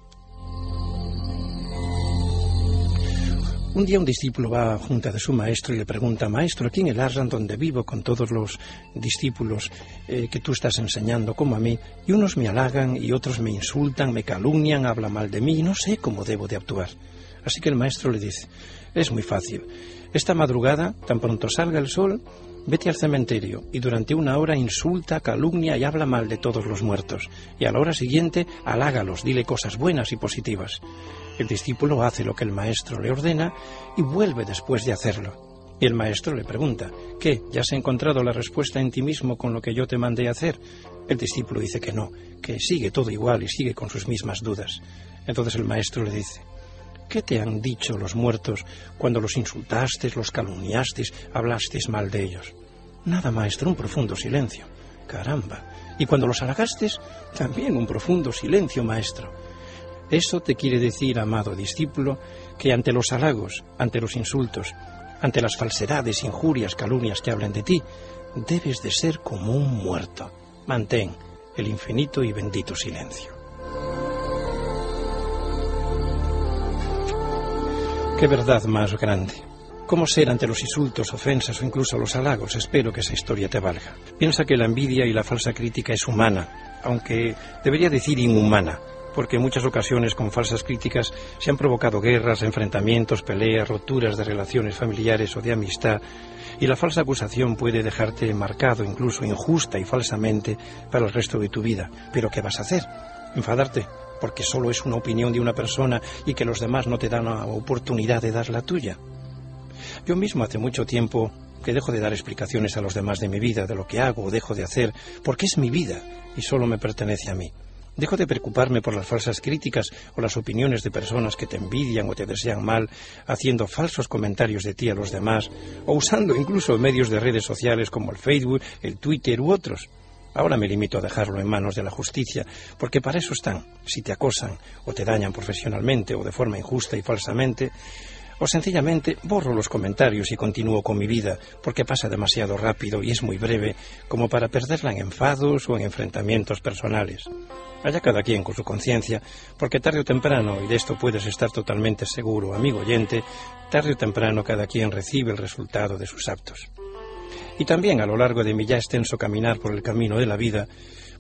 Un día un discípulo va junto de su maestro y le pregunta, maestro, aquí en el Arran donde vivo con todos los discípulos eh, que tú estás enseñando como a mí, y unos me halagan y otros me insultan, me calumnian, hablan mal de mí y no sé cómo debo de actuar. Así que el maestro le dice, es muy fácil. Esta madrugada, tan pronto salga el sol, vete al cementerio y durante una hora insulta, calumnia y habla mal de todos los muertos. Y a la hora siguiente, halágalos, dile cosas buenas y positivas. El discípulo hace lo que el maestro le ordena y vuelve después de hacerlo. Y el maestro le pregunta, ¿qué? ¿Ya has encontrado la respuesta en ti mismo con lo que yo te mandé hacer? El discípulo dice que no, que sigue todo igual y sigue con sus mismas dudas. Entonces el maestro le dice, ¿qué te han dicho los muertos cuando los insultaste, los calumniaste, hablaste mal de ellos? Nada, maestro, un profundo silencio. Caramba. Y cuando los halagaste, también un profundo silencio, maestro. Eso te quiere decir, amado discípulo, que ante los halagos, ante los insultos, ante las falsedades, injurias, calumnias que hablan de ti, debes de ser como un muerto. Mantén el infinito y bendito silencio. Qué verdad más grande. ¿Cómo ser ante los insultos, ofensas o incluso los halagos? Espero que esa historia te valga. Piensa que la envidia y la falsa crítica es humana, aunque debería decir inhumana, porque en muchas ocasiones con falsas críticas se han provocado guerras, enfrentamientos, peleas, roturas de relaciones familiares o de amistad, y la falsa acusación puede dejarte marcado, incluso injusta y falsamente, para el resto de tu vida. Pero ¿qué vas a hacer? ¿Enfadarte? Porque solo es una opinión de una persona y que los demás no te dan la oportunidad de dar la tuya. Yo mismo hace mucho tiempo que dejo de dar explicaciones a los demás de mi vida, de lo que hago o dejo de hacer, porque es mi vida y solo me pertenece a mí. Dejo de preocuparme por las falsas críticas o las opiniones de personas que te envidian o te desean mal, haciendo falsos comentarios de ti a los demás, o usando incluso medios de redes sociales como el Facebook, el Twitter u otros. Ahora me limito a dejarlo en manos de la justicia, porque para eso están. Si te acosan o te dañan profesionalmente o de forma injusta y falsamente, o sencillamente borro los comentarios y continúo con mi vida, porque pasa demasiado rápido y es muy breve como para perderla en enfados o en enfrentamientos personales. Haya cada quien con su conciencia, porque tarde o temprano, y de esto puedes estar totalmente seguro, amigo oyente, tarde o temprano cada quien recibe el resultado de sus actos. Y también a lo largo de mi ya extenso caminar por el camino de la vida,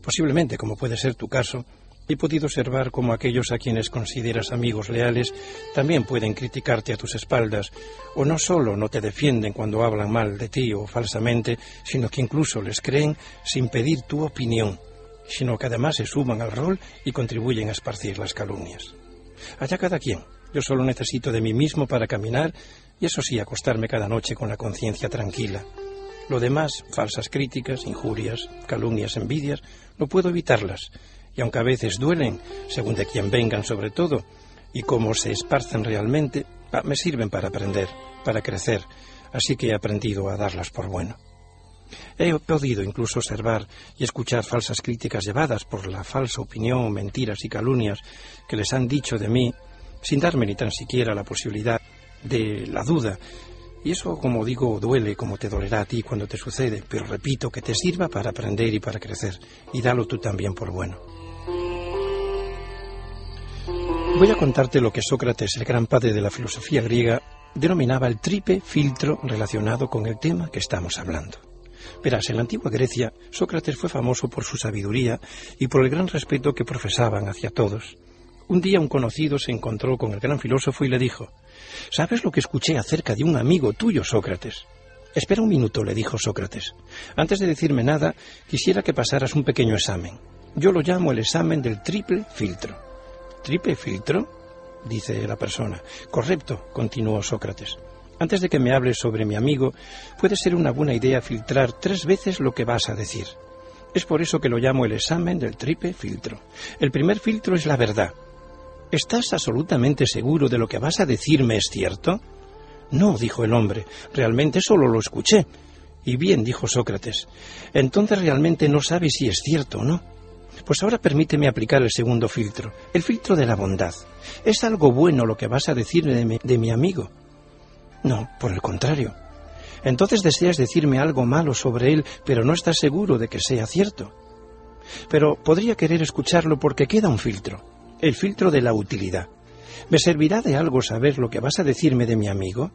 posiblemente como puede ser tu caso, he podido observar cómo aquellos a quienes consideras amigos leales también pueden criticarte a tus espaldas, o no solo no te defienden cuando hablan mal de ti o falsamente, sino que incluso les creen sin pedir tu opinión sino que además se suman al rol y contribuyen a esparcir las calumnias. Allá cada quien. Yo solo necesito de mí mismo para caminar y eso sí, acostarme cada noche con la conciencia tranquila. Lo demás, falsas críticas, injurias, calumnias, envidias, no puedo evitarlas. Y aunque a veces duelen, según de quien vengan sobre todo, y cómo se esparcen realmente, ah, me sirven para aprender, para crecer, así que he aprendido a darlas por bueno. He podido incluso observar y escuchar falsas críticas llevadas por la falsa opinión, mentiras y calumnias que les han dicho de mí, sin darme ni tan siquiera la posibilidad de la duda. Y eso, como digo, duele como te dolerá a ti cuando te sucede, pero repito, que te sirva para aprender y para crecer, y dalo tú también por bueno. Voy a contarte lo que Sócrates, el gran padre de la filosofía griega, denominaba el tripe filtro relacionado con el tema que estamos hablando. Verás, en la antigua Grecia, Sócrates fue famoso por su sabiduría y por el gran respeto que profesaban hacia todos. Un día un conocido se encontró con el gran filósofo y le dijo, ¿Sabes lo que escuché acerca de un amigo tuyo, Sócrates? Espera un minuto, le dijo Sócrates. Antes de decirme nada, quisiera que pasaras un pequeño examen. Yo lo llamo el examen del triple filtro. ¿Triple filtro? dice la persona. Correcto, continuó Sócrates. Antes de que me hables sobre mi amigo, puede ser una buena idea filtrar tres veces lo que vas a decir. Es por eso que lo llamo el examen del triple filtro. El primer filtro es la verdad. ¿Estás absolutamente seguro de lo que vas a decirme es cierto? No, dijo el hombre, realmente solo lo escuché. Y bien, dijo Sócrates, entonces realmente no sabes si es cierto o no. Pues ahora permíteme aplicar el segundo filtro, el filtro de la bondad. ¿Es algo bueno lo que vas a decirme de mi, de mi amigo? No, por el contrario. Entonces deseas decirme algo malo sobre él, pero no estás seguro de que sea cierto. Pero podría querer escucharlo porque queda un filtro, el filtro de la utilidad. ¿Me servirá de algo saber lo que vas a decirme de mi amigo?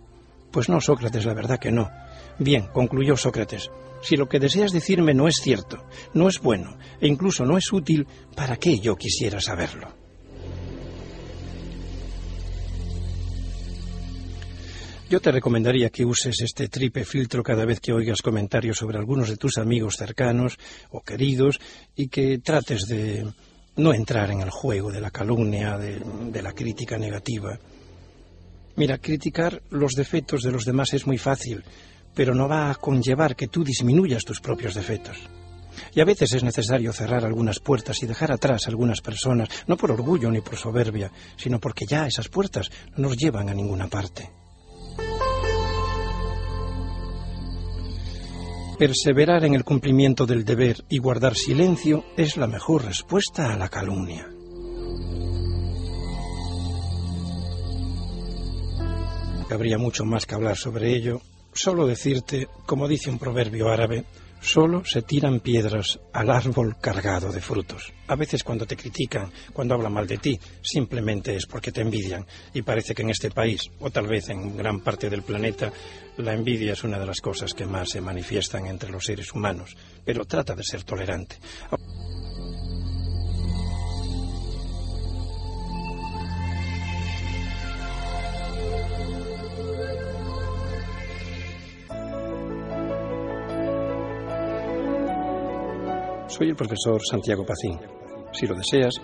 Pues no, Sócrates, la verdad que no. Bien, concluyó Sócrates, si lo que deseas decirme no es cierto, no es bueno e incluso no es útil, ¿para qué yo quisiera saberlo? Yo te recomendaría que uses este triple filtro cada vez que oigas comentarios sobre algunos de tus amigos cercanos o queridos y que trates de no entrar en el juego de la calumnia, de, de, la crítica negativa. Mira, criticar los defectos de los demás es muy fácil, pero no va a conllevar que tú disminuyas tus propios defectos. Y a veces es necesario cerrar algunas puertas y dejar atrás algunas personas, no por orgullo ni por soberbia, sino porque ya esas puertas no nos llevan a ninguna parte. Perseverar en el cumplimiento del deber y guardar silencio es la mejor respuesta a la calumnia. Habría mucho más que hablar sobre ello. Solo decirte, como dice un proverbio árabe, solo se tiran piedras al árbol cargado de frutos. A veces cuando te critican, cuando hablan mal de ti, simplemente es porque te envidian. Y parece que en este país, o tal vez en gran parte del planeta, la envidia es una de las cosas que más se manifiestan entre los seres humanos. Pero trata de ser tolerante. Soy el profesor Santiago Pacín. Si lo deseas,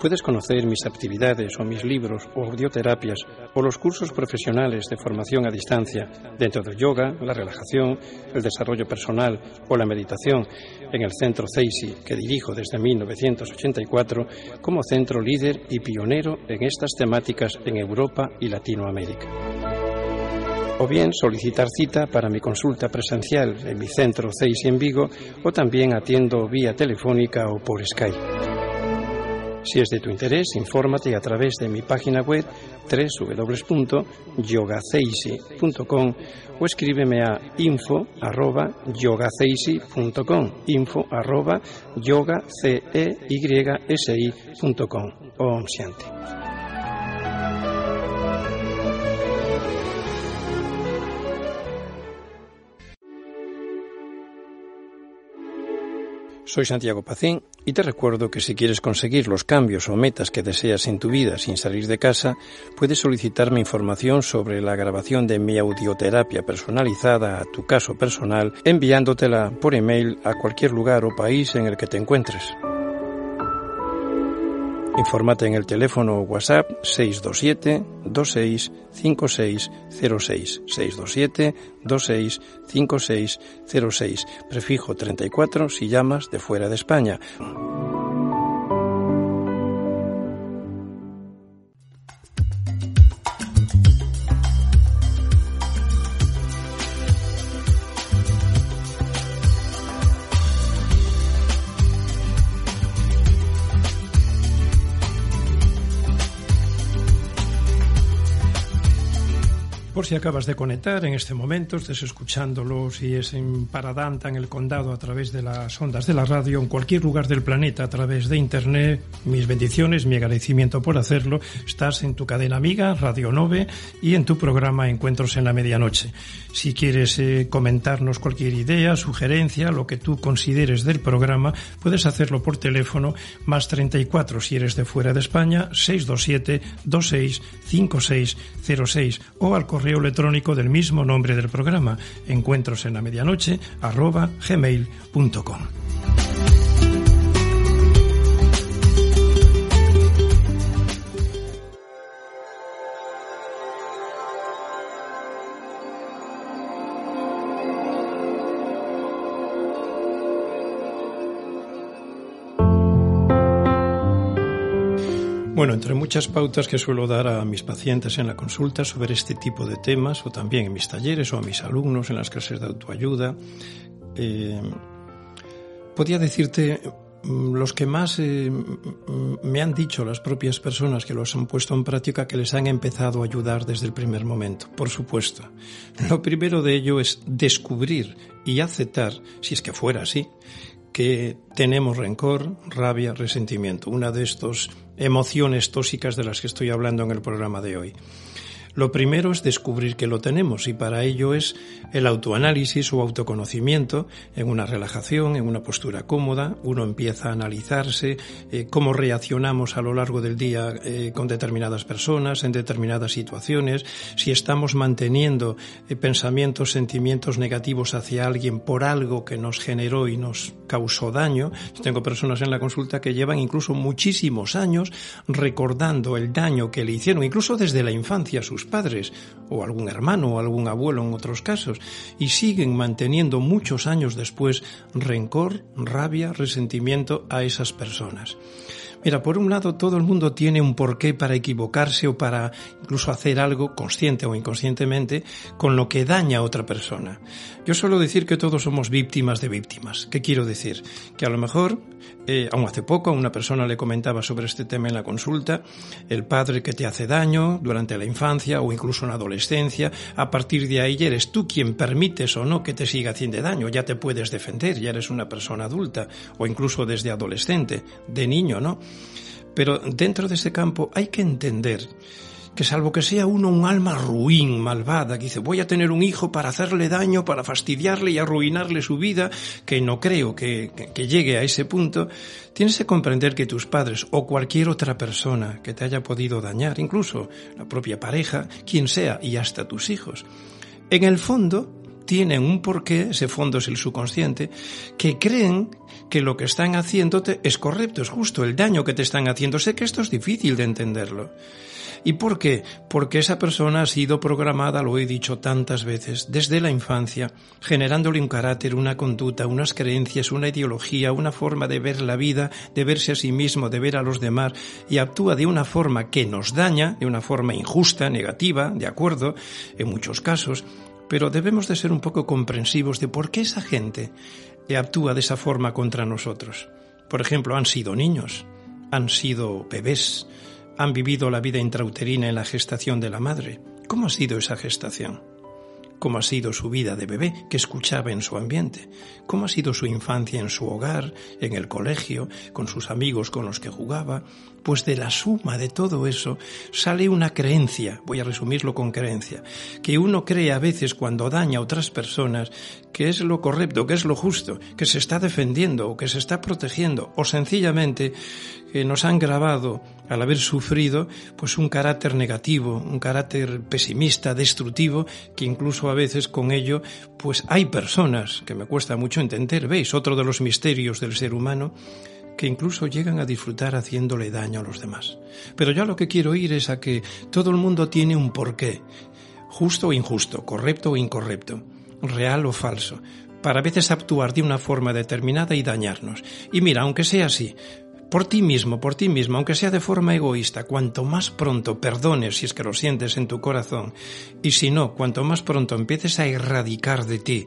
puedes conocer mis actividades o mis libros o audioterapias o los cursos profesionales de formación a distancia dentro del yoga, la relajación, el desarrollo personal o la meditación en el Centro Ceisi que dirijo desde 1984 como centro líder y pionero en estas temáticas en Europa y Latinoamérica o bien solicitar cita para mi consulta presencial en mi centro CEIS en Vigo o también atiendo vía telefónica o por Skype. Si es de tu interés, infórmate a través de mi página web www.yogaceisi.com o escríbeme a info@yogaceisi.com, info arroba yogaceisi.com. Om Shanti. Soy Santiago Pacín y te recuerdo que si quieres conseguir los cambios o metas que deseas en tu vida sin salir de casa, puedes solicitarme información sobre la grabación de mi audioterapia personalizada a tu caso personal enviándotela por email a cualquier lugar o país en el que te encuentres. Infórmate en el teléfono WhatsApp 627 26 5606 627 26 5606 prefijo 34 si llamas de fuera de España. Por si acabas de conectar en este momento, estés escuchándolo, si es en Paradanta, en el condado, a través de las ondas de la radio, en cualquier lugar del planeta, a través de Internet, mis bendiciones, mi agradecimiento por hacerlo. Estás en tu cadena amiga, Radio Nove, y en tu programa Encuentros en la Medianoche. Si quieres eh, comentarnos cualquier idea, sugerencia, lo que tú consideres del programa, puedes hacerlo por teléfono, más 34 si eres de fuera de España, 627 26 5606 o al correo electrónico del mismo nombre del programa, encuentros en la medianoche, arroba gmail.com. Bueno, entre muchas pautas que suelo dar a mis pacientes en la consulta sobre este tipo de temas, o también en mis talleres o a mis alumnos en las clases de autoayuda, eh, podía decirte mm, los que más eh, mm, me han dicho las propias personas que los han puesto en práctica que les han empezado a ayudar desde el primer momento, por supuesto. Lo primero de ello es descubrir y aceptar, si es que fuera así, que tenemos rencor, rabia, resentimiento, una de estas emociones tóxicas de las que estoy hablando en el programa de hoy. Lo primero es descubrir que lo tenemos y para ello es el autoanálisis o autoconocimiento en una relajación, en una postura cómoda. Uno empieza a analizarse eh, cómo reaccionamos a lo largo del día eh, con determinadas personas, en determinadas situaciones, si estamos manteniendo eh, pensamientos, sentimientos negativos hacia alguien por algo que nos generó y nos causó daño. tengo personas en la consulta que llevan incluso muchísimos años recordando el daño que le hicieron, incluso desde la infancia, sus padres, o algún hermano o algún abuelo en otros casos, y siguen manteniendo muchos años después rencor, rabia, resentimiento a esas personas. Mira, por un lado, todo el mundo tiene un porqué para equivocarse o para incluso hacer algo, consciente o inconscientemente, con lo que daña a otra persona. Yo suelo decir que todos somos víctimas de víctimas. ¿Qué quiero decir? Que a lo mejor, eh, aún hace poco, una persona le comentaba sobre este tema en la consulta, el padre que te hace daño durante la infancia o incluso en la adolescencia, a partir de ahí eres tú quien permites o no que te siga haciendo daño, ya te puedes defender, ya eres una persona adulta o incluso desde adolescente, de niño, ¿no? Pero dentro de ese campo hay que entender que salvo que sea uno un alma ruin, malvada, que dice voy a tener un hijo para hacerle daño, para fastidiarle y arruinarle su vida, que no creo que, que, llegue a ese punto, tienes que comprender que tus padres o cualquier otra persona que te haya podido dañar, incluso la propia pareja, quien sea, y hasta tus hijos, en el fondo tienen un porqué, ese fondo es el subconsciente, que creen que lo que están haciéndote es correcto, es justo, el daño que te están haciendo. Sé que esto es difícil de entenderlo. ¿Y por qué? Porque esa persona ha sido programada, lo he dicho tantas veces, desde la infancia, generándole un carácter, una conducta, unas creencias, una ideología, una forma de ver la vida, de verse a sí mismo, de ver a los demás, y actúa de una forma que nos daña, de una forma injusta, negativa, de acuerdo, en muchos casos, pero debemos de ser un poco comprensivos de por qué esa gente actúa de esa forma contra nosotros. Por ejemplo, han sido niños, han sido bebés, han vivido la vida intrauterina en la gestación de la madre. ¿Cómo ha sido esa gestación? ¿Cómo ha sido su vida de bebé que escuchaba en su ambiente? ¿Cómo ha sido su infancia en su hogar, en el colegio, con sus amigos con los que jugaba? Pues de la suma de todo eso sale una creencia, voy a resumirlo con creencia, que uno cree a veces cuando daña a otras personas que es lo correcto, que es lo justo, que se está defendiendo o que se está protegiendo o sencillamente que nos han grabado al haber sufrido pues un carácter negativo, un carácter pesimista, destructivo, que incluso a veces con ello pues hay personas que me cuesta mucho entender, veis, otro de los misterios del ser humano que incluso llegan a disfrutar haciéndole daño a los demás. Pero yo lo que quiero ir es a que todo el mundo tiene un porqué, justo o injusto, correcto o incorrecto, real o falso, para a veces actuar de una forma determinada y dañarnos. Y mira, aunque sea así, por ti mismo, por ti mismo, aunque sea de forma egoísta, cuanto más pronto perdones si es que lo sientes en tu corazón, y si no, cuanto más pronto empieces a erradicar de ti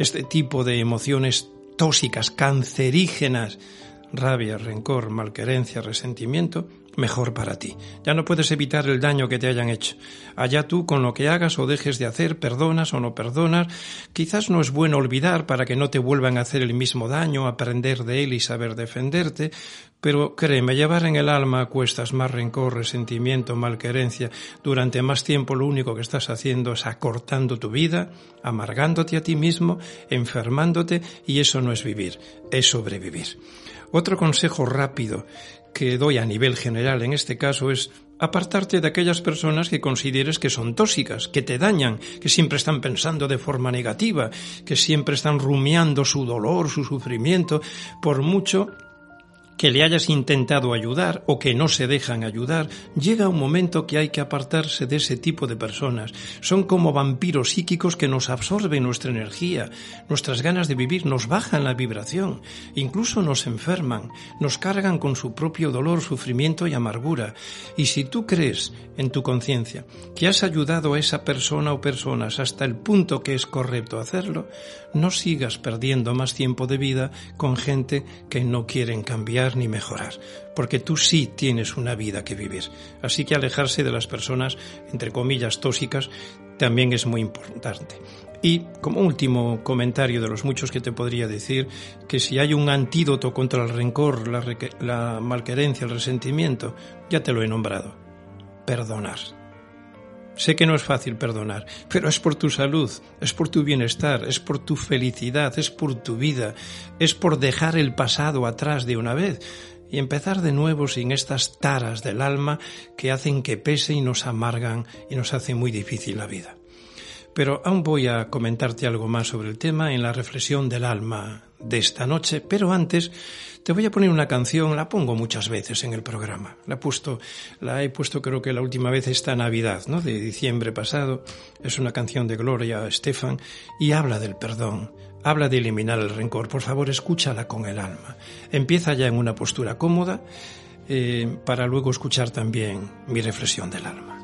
este tipo de emociones tóxicas, cancerígenas, rabia, rencor, malquerencia, resentimiento, mejor para ti. Ya no puedes evitar el daño que te hayan hecho. Allá tú con lo que hagas o dejes de hacer, perdonas o no perdonas. Quizás no es bueno olvidar para que no te vuelvan a hacer el mismo daño, aprender de él y saber defenderte, pero créeme, llevar en el alma cuestas más rencor, resentimiento, malquerencia durante más tiempo lo único que estás haciendo es acortando tu vida, amargándote a ti mismo, enfermándote y eso no es vivir, es sobrevivir. Otro consejo rápido que doy a nivel general en este caso es apartarte de aquellas personas que consideres que son tóxicas, que te dañan, que siempre están pensando de forma negativa, que siempre están rumiando su dolor, su sufrimiento, por mucho que le hayas intentado ayudar o que no se dejan ayudar, llega un momento que hay que apartarse de ese tipo de personas. Son como vampiros psíquicos que nos absorben nuestra energía, nuestras ganas de vivir nos bajan la vibración, incluso nos enferman, nos cargan con su propio dolor, sufrimiento y amargura. Y si tú crees en tu conciencia que has ayudado a esa persona o personas hasta el punto que es correcto hacerlo, no sigas perdiendo más tiempo de vida con gente que no quieren cambiar ni mejorar, porque tú sí tienes una vida que vivir. Así que alejarse de las personas, entre comillas, tóxicas, también es muy importante. Y como último comentario de los muchos que te podría decir, que si hay un antídoto contra el rencor, la, la malquerencia, el resentimiento, ya te lo he nombrado. Perdonar. Sé que no es fácil perdonar, pero es por tu salud, es por tu bienestar, es por tu felicidad, es por tu vida, es por dejar el pasado atrás de una vez y empezar de nuevo sin estas taras del alma que hacen que pese y nos amargan y nos hace muy difícil la vida. Pero aún voy a comentarte algo más sobre el tema en la reflexión del alma de esta noche, pero antes te voy a poner una canción, la pongo muchas veces en el programa. La he puesto, la he puesto creo que la última vez esta Navidad, ¿no? De diciembre pasado. Es una canción de Gloria Estefan y habla del perdón, habla de eliminar el rencor. Por favor, escúchala con el alma. Empieza ya en una postura cómoda eh, para luego escuchar también mi reflexión del alma.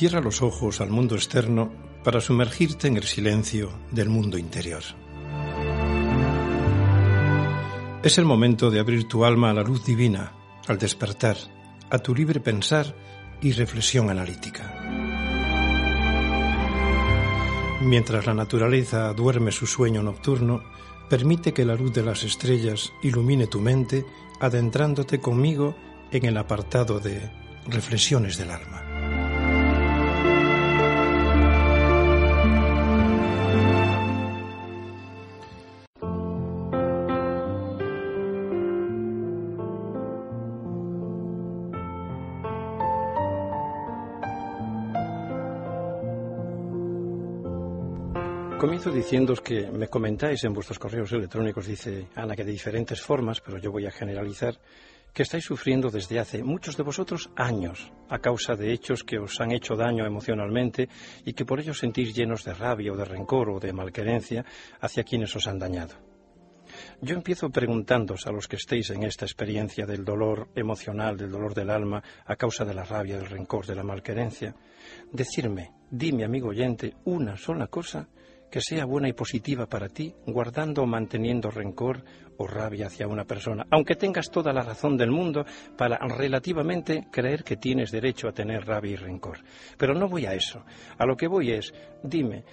Cierra los ojos al mundo externo para sumergirte en el silencio del mundo interior. Es el momento de abrir tu alma a la luz divina, al despertar, a tu libre pensar y reflexión analítica. Mientras la naturaleza duerme su sueño nocturno, permite que la luz de las estrellas ilumine tu mente, adentrándote conmigo en el apartado de Reflexiones del Alma. Comienzo diciendo que me comentáis en vuestros correos electrónicos, dice Ana, que de diferentes formas, pero yo voy a generalizar, que estáis sufriendo desde hace muchos de vosotros años a causa de hechos que os han hecho daño emocionalmente y que por ello sentís llenos de rabia o de rencor o de malquerencia hacia quienes os han dañado. Yo empiezo preguntándoos a los que estéis en esta experiencia del dolor emocional, del dolor del alma, a causa de la rabia, del rencor, de la malquerencia, decirme, dime, amigo oyente, una sola cosa que sea buena y positiva para ti, guardando o manteniendo rencor o rabia hacia una persona, aunque tengas toda la razón del mundo para relativamente creer que tienes derecho a tener rabia y rencor. Pero no voy a eso. A lo que voy es, dime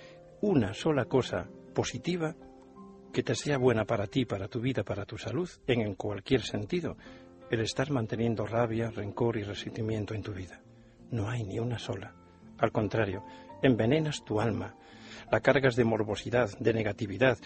una sola cosa positiva que te sea buena para ti, para tu vida, para tu salud, en cualquier sentido, el estar manteniendo rabia, rencor y resentimiento en tu vida. No hay ni una sola. Al contrario, envenenas tu alma, la cargas de morbosidad, de negatividad.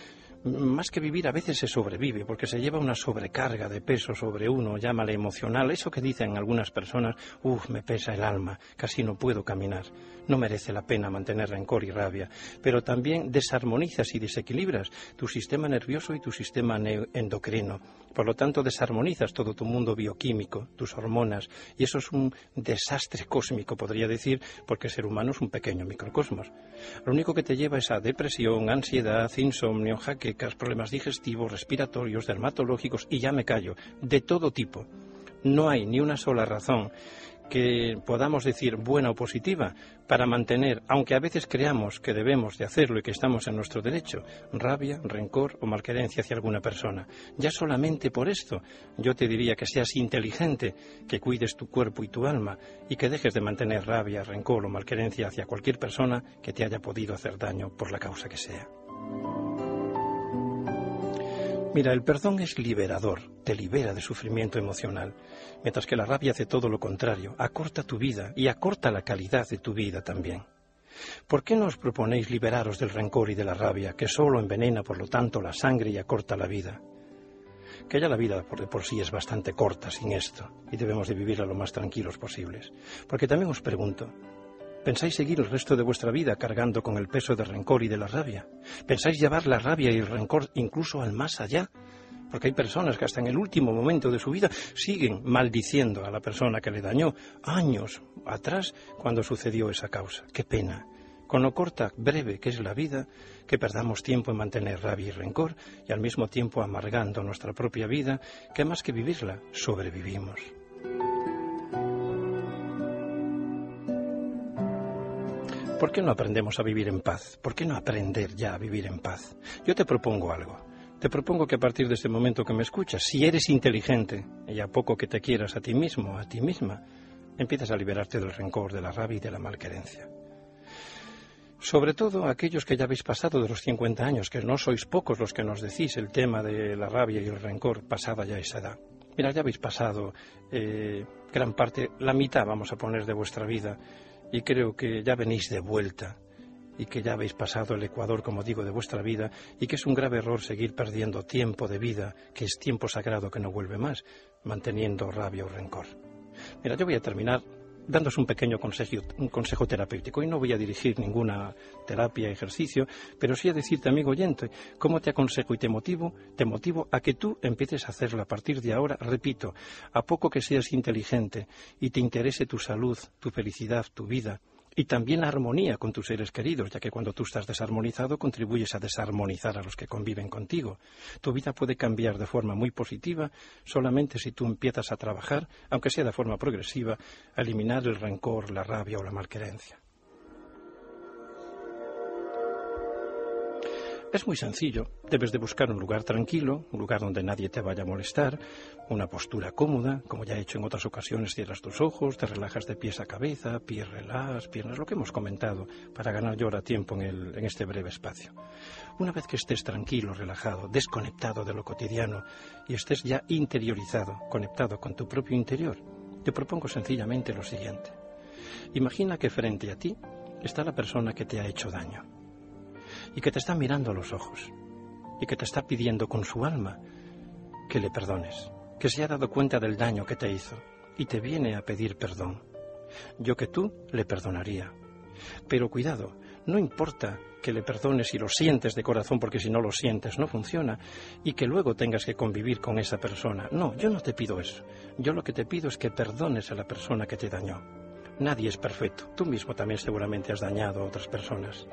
Más que vivir, a veces se sobrevive, porque se lleva una sobrecarga de peso sobre uno, llámale emocional. Eso que dicen algunas personas, uff, me pesa el alma, casi no puedo caminar. No merece la pena mantener rencor y rabia. Pero también desarmonizas y desequilibras tu sistema nervioso y tu sistema endocrino. Por lo tanto, desarmonizas todo tu mundo bioquímico, tus hormonas, y eso es un desastre cósmico, podría decir, porque el ser humano es un pequeño microcosmos. Lo único que te lleva es a depresión, ansiedad, insomnio, jaquecas, problemas digestivos, respiratorios, dermatológicos, y ya me callo, de todo tipo. No hay ni una sola razón que podamos decir buena o positiva para mantener, aunque a veces creamos que debemos de hacerlo y que estamos en nuestro derecho, rabia, rencor o malquerencia hacia alguna persona. Ya solamente por esto yo te diría que seas inteligente, que cuides tu cuerpo y tu alma y que dejes de mantener rabia, rencor o malquerencia hacia cualquier persona que te haya podido hacer daño por la causa que sea. Mira, el perdón es liberador, te libera de sufrimiento emocional, mientras que la rabia hace todo lo contrario, acorta tu vida y acorta la calidad de tu vida también. ¿Por qué no os proponéis liberaros del rencor y de la rabia, que solo envenena, por lo tanto, la sangre y acorta la vida? Que ya la vida por por sí es bastante corta sin esto, y debemos de vivirla lo más tranquilos posibles. Porque también os pregunto, ¿Pensáis seguir el resto de vuestra vida cargando con el peso del rencor y de la rabia? ¿Pensáis llevar la rabia y el rencor incluso al más allá? Porque hay personas que hasta en el último momento de su vida siguen maldiciendo a la persona que le dañó años atrás cuando sucedió esa causa. Qué pena. Con lo corta, breve que es la vida, que perdamos tiempo en mantener rabia y rencor y al mismo tiempo amargando nuestra propia vida, que más que vivirla, sobrevivimos. ¿Por qué no aprendemos a vivir en paz? ¿Por qué no aprender ya a vivir en paz? Yo te propongo algo. Te propongo que a partir de este momento que me escuchas, si eres inteligente y a poco que te quieras a ti mismo, a ti misma, empiezas a liberarte del rencor, de la rabia y de la malquerencia. Sobre todo aquellos que ya habéis pasado de los 50 años, que no sois pocos los que nos decís el tema de la rabia y el rencor pasada ya esa edad. Mira, ya habéis pasado eh, gran parte, la mitad, vamos a poner, de vuestra vida y creo que ya venís de vuelta y que ya habéis pasado el ecuador, como digo, de vuestra vida y que es un grave error seguir perdiendo tiempo de vida, que es tiempo sagrado que no vuelve más, manteniendo rabia o rencor. Mira, yo voy a terminar dándos un pequeño consejo, un consejo terapéutico. Y no voy a dirigir ninguna terapia, ejercicio, pero sí a decirte, amigo oyente, cómo te aconsejo y te motivo, te motivo a que tú empieces a hacerlo a partir de ahora, repito, a poco que seas inteligente y te interese tu salud, tu felicidad, tu vida, y también armonía con tus seres queridos, ya que cuando tú estás desarmonizado contribuyes a desarmonizar a los que conviven contigo. Tu vida puede cambiar de forma muy positiva solamente si tú empiezas a trabajar, aunque sea de forma progresiva, a eliminar el rencor, la rabia o la malquerencia. Es muy sencillo. Debes de buscar un lugar tranquilo, un lugar donde nadie te vaya a molestar, una postura cómoda, como ya he hecho en otras ocasiones, cierras tus ojos, te relajas de pies a cabeza, pies relajas, piernas, lo que hemos comentado, para ganar yo ahora tiempo en, en este breve espacio. Una vez que estés tranquilo, relajado, desconectado de lo cotidiano y estés ya interiorizado, conectado con tu propio interior, te propongo sencillamente lo siguiente. Imagina que frente a ti está la persona que te ha hecho daño y que te está mirando a los ojos y que te está pidiendo con su alma que le perdones, que se ha dado cuenta del daño que te hizo y te viene a pedir perdón. Yo que tú le perdonaría. Pero cuidado, no importa que le perdones si lo sientes de corazón, porque si no lo sientes no funciona, y que luego tengas que convivir con esa persona. No, yo no te pido eso. Yo lo que te pido es que perdones a la persona que te dañó. Nadie es perfecto. Tú mismo también seguramente has dañado a otras personas.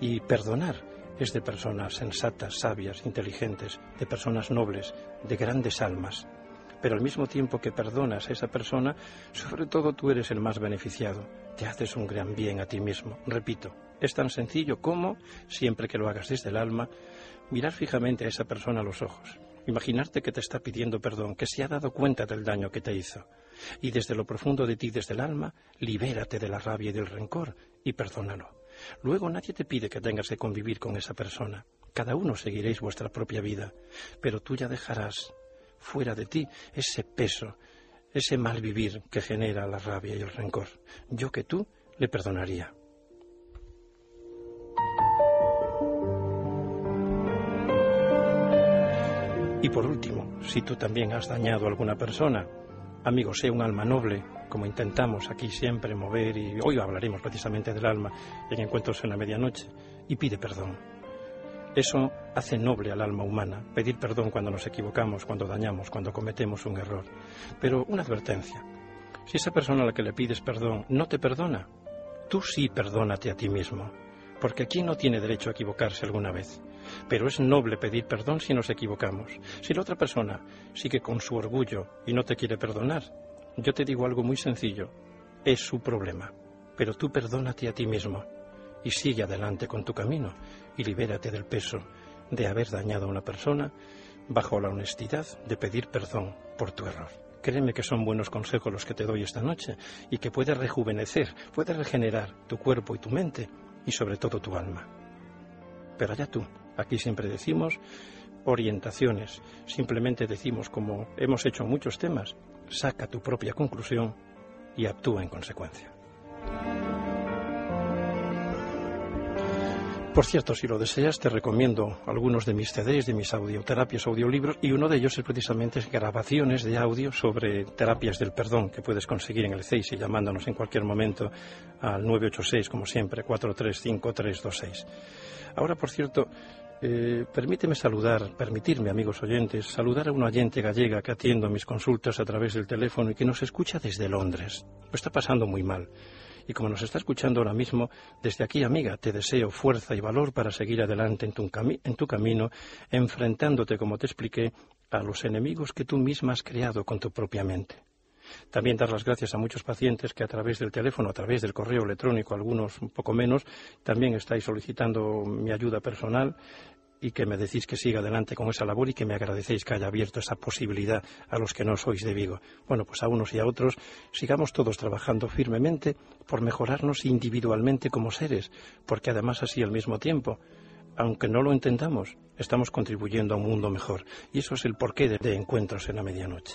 Y perdonar es de personas sensatas, sabias, inteligentes, de personas nobles, de grandes almas. Pero al mismo tiempo que perdonas a esa persona, sobre todo tú eres el más beneficiado. Te haces un gran bien a ti mismo. Repito, es tan sencillo como, siempre que lo hagas desde el alma, mirar fijamente a esa persona a los ojos. Imaginarte que te está pidiendo perdón, que se ha dado cuenta del daño que te hizo. Y desde lo profundo de ti, desde el alma, libérate de la rabia y del rencor y perdónalo. Luego nadie te pide que tengas que convivir con esa persona. Cada uno seguiréis vuestra propia vida, pero tú ya dejarás fuera de ti ese peso, ese mal vivir que genera la rabia y el rencor. Yo que tú le perdonaría. Y por último, si tú también has dañado a alguna persona, amigo, sé un alma noble, como intentamos aquí siempre mover, y hoy hablaremos precisamente del alma en Encuentros en la Medianoche, y pide perdón. Eso hace noble al alma humana, pedir perdón cuando nos equivocamos, cuando dañamos, cuando cometemos un error. Pero una advertencia, si esa persona a la que le pides perdón no te perdona, tú sí perdónate a ti mismo, porque aquí no tiene derecho a equivocarse alguna vez. Pero es noble pedir perdón si nos equivocamos. Si la otra persona sigue con su orgullo y no te quiere perdonar, yo te digo algo muy sencillo. Es su problema. Pero tú perdónate a ti mismo y sigue adelante con tu camino y libérate del peso de haber dañado a una persona bajo la honestidad de pedir perdón por tu error. Créeme que son buenos consejos los que te doy esta noche y que puedes rejuvenecer, puedes regenerar tu cuerpo y tu mente y sobre todo tu alma. Pero allá tú, Aquí siempre decimos orientaciones, simplemente decimos, como hemos hecho en muchos temas, saca tu propia conclusión y actúa en consecuencia. Por cierto, si lo deseas, te recomiendo algunos de mis CDs, de mis audioterapias, audiolibros, y uno de ellos es precisamente grabaciones de audio sobre terapias del perdón que puedes conseguir en el CEIS y llamándonos en cualquier momento al 986, como siempre, 435326. Ahora, por cierto, eh, permíteme saludar, permitirme, amigos oyentes, saludar a una oyente gallega que atiendo mis consultas a través del teléfono y que nos escucha desde Londres. Lo está pasando muy mal. Y como nos está escuchando ahora mismo, desde aquí, amiga, te deseo fuerza y valor para seguir adelante en tu, en tu camino, enfrentándote, como te expliqué, a los enemigos que tú misma has creado con tu propia mente. También dar las gracias a muchos pacientes que a través del teléfono, a través del correo electrónico, algunos un poco menos, también estáis solicitando mi ayuda personal y que me decís que siga adelante con esa labor y que me agradecéis que haya abierto esa posibilidad a los que no sois de Vigo. Bueno, pues a unos y a otros sigamos todos trabajando firmemente por mejorarnos individualmente como seres, porque además así al mismo tiempo aunque no lo entendamos, estamos contribuyendo a un mundo mejor. Y eso es el porqué de encuentros en la medianoche.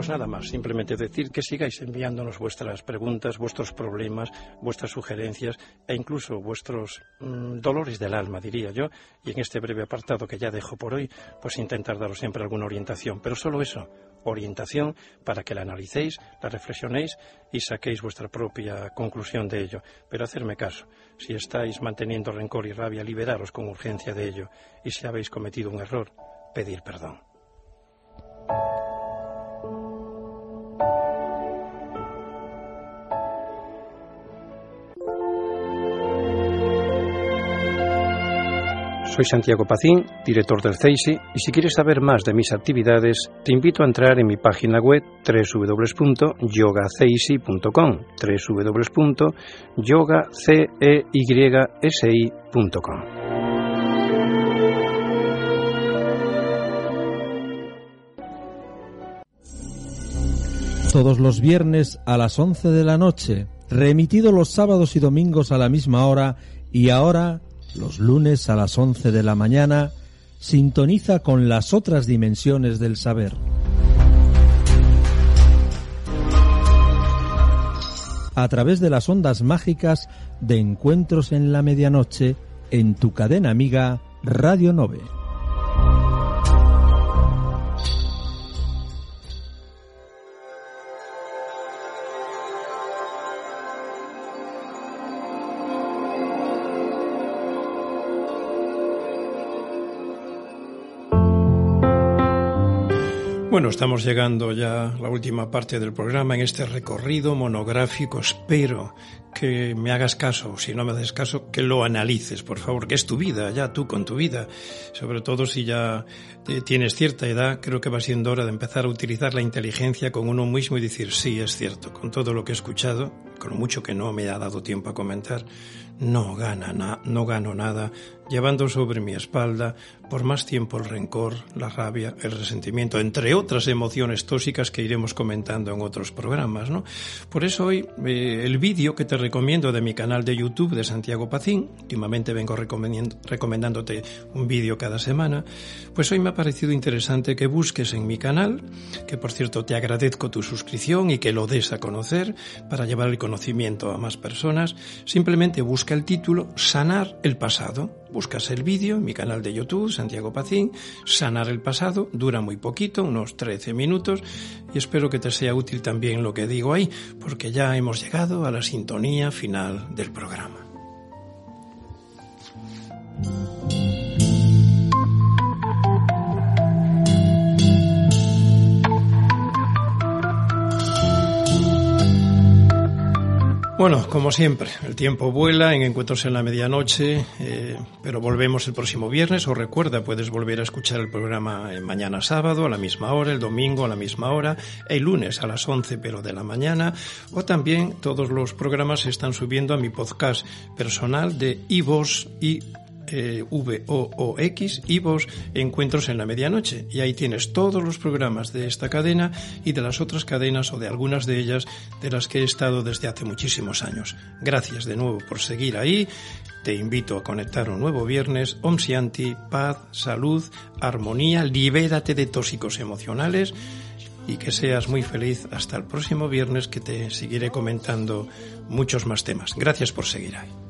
Pues nada más, simplemente decir que sigáis enviándonos vuestras preguntas, vuestros problemas, vuestras sugerencias e incluso vuestros mm, dolores del alma, diría yo, y en este breve apartado que ya dejo por hoy, pues intentar daros siempre alguna orientación, pero solo eso, orientación para que la analicéis, la reflexionéis y saquéis vuestra propia conclusión de ello. Pero hacerme caso, si estáis manteniendo rencor y rabia, liberaros con urgencia de ello, y si habéis cometido un error, pedir perdón. Soy Santiago Pacín, director del CEISI, y si quieres saber más de mis actividades, te invito a entrar en mi página web www.yogaceisi.com
Todos los viernes a las 11 de la noche, remitido los sábados y domingos a la misma hora y ahora los lunes a las 11 de la mañana, sintoniza con las otras dimensiones del saber. A través de las ondas mágicas de encuentros en la medianoche en tu cadena amiga Radio Nove.
Estamos llegando ya a la última parte del programa en este recorrido monográfico. Espero que me hagas caso, si no me haces caso, que lo analices, por favor, que es tu vida, ya tú con tu vida. Sobre todo si ya tienes cierta edad, creo que va siendo hora de empezar a utilizar la inteligencia con uno mismo y decir, sí, es cierto, con todo lo que he escuchado, con mucho que no me ha dado tiempo a comentar, no gana no gano nada llevando sobre mi espalda por más tiempo el rencor, la rabia, el resentimiento, entre otras emociones tóxicas que iremos comentando en otros programas, ¿no? Por eso hoy eh, el vídeo que te recomiendo de mi canal de YouTube de Santiago Pacín, últimamente vengo recomendándote un vídeo cada semana, pues hoy me ha parecido interesante que busques en mi canal, que por cierto te agradezco tu suscripción y que lo des a conocer para llevar el conocimiento a más personas, simplemente busca el título Sanar el pasado Buscas el vídeo en mi canal de YouTube, Santiago Pacín, Sanar el pasado, dura muy poquito, unos 13 minutos, y espero que te sea útil también lo que digo ahí, porque ya hemos llegado a la sintonía final del programa. Bueno, como siempre, el tiempo vuela en Encuentros en la Medianoche, eh, pero volvemos el próximo viernes. O recuerda, puedes volver a escuchar el programa mañana sábado a la misma hora, el domingo a la misma hora, el lunes a las 11 pero de la mañana. O también todos los programas están subiendo a mi podcast personal de iVoox y eh, V-O-O-X, y vos Encuentros en la Medianoche. Y ahí tienes todos los programas de esta cadena y de las otras cadenas o de algunas de ellas de las que he estado desde hace muchísimos años. Gracias de nuevo por seguir ahí. Te invito a conectar un nuevo viernes. Om paz, salud, armonía, libérate de tóxicos emocionales y que seas muy feliz hasta el próximo viernes que te seguiré comentando muchos más temas. Gracias por seguir ahí.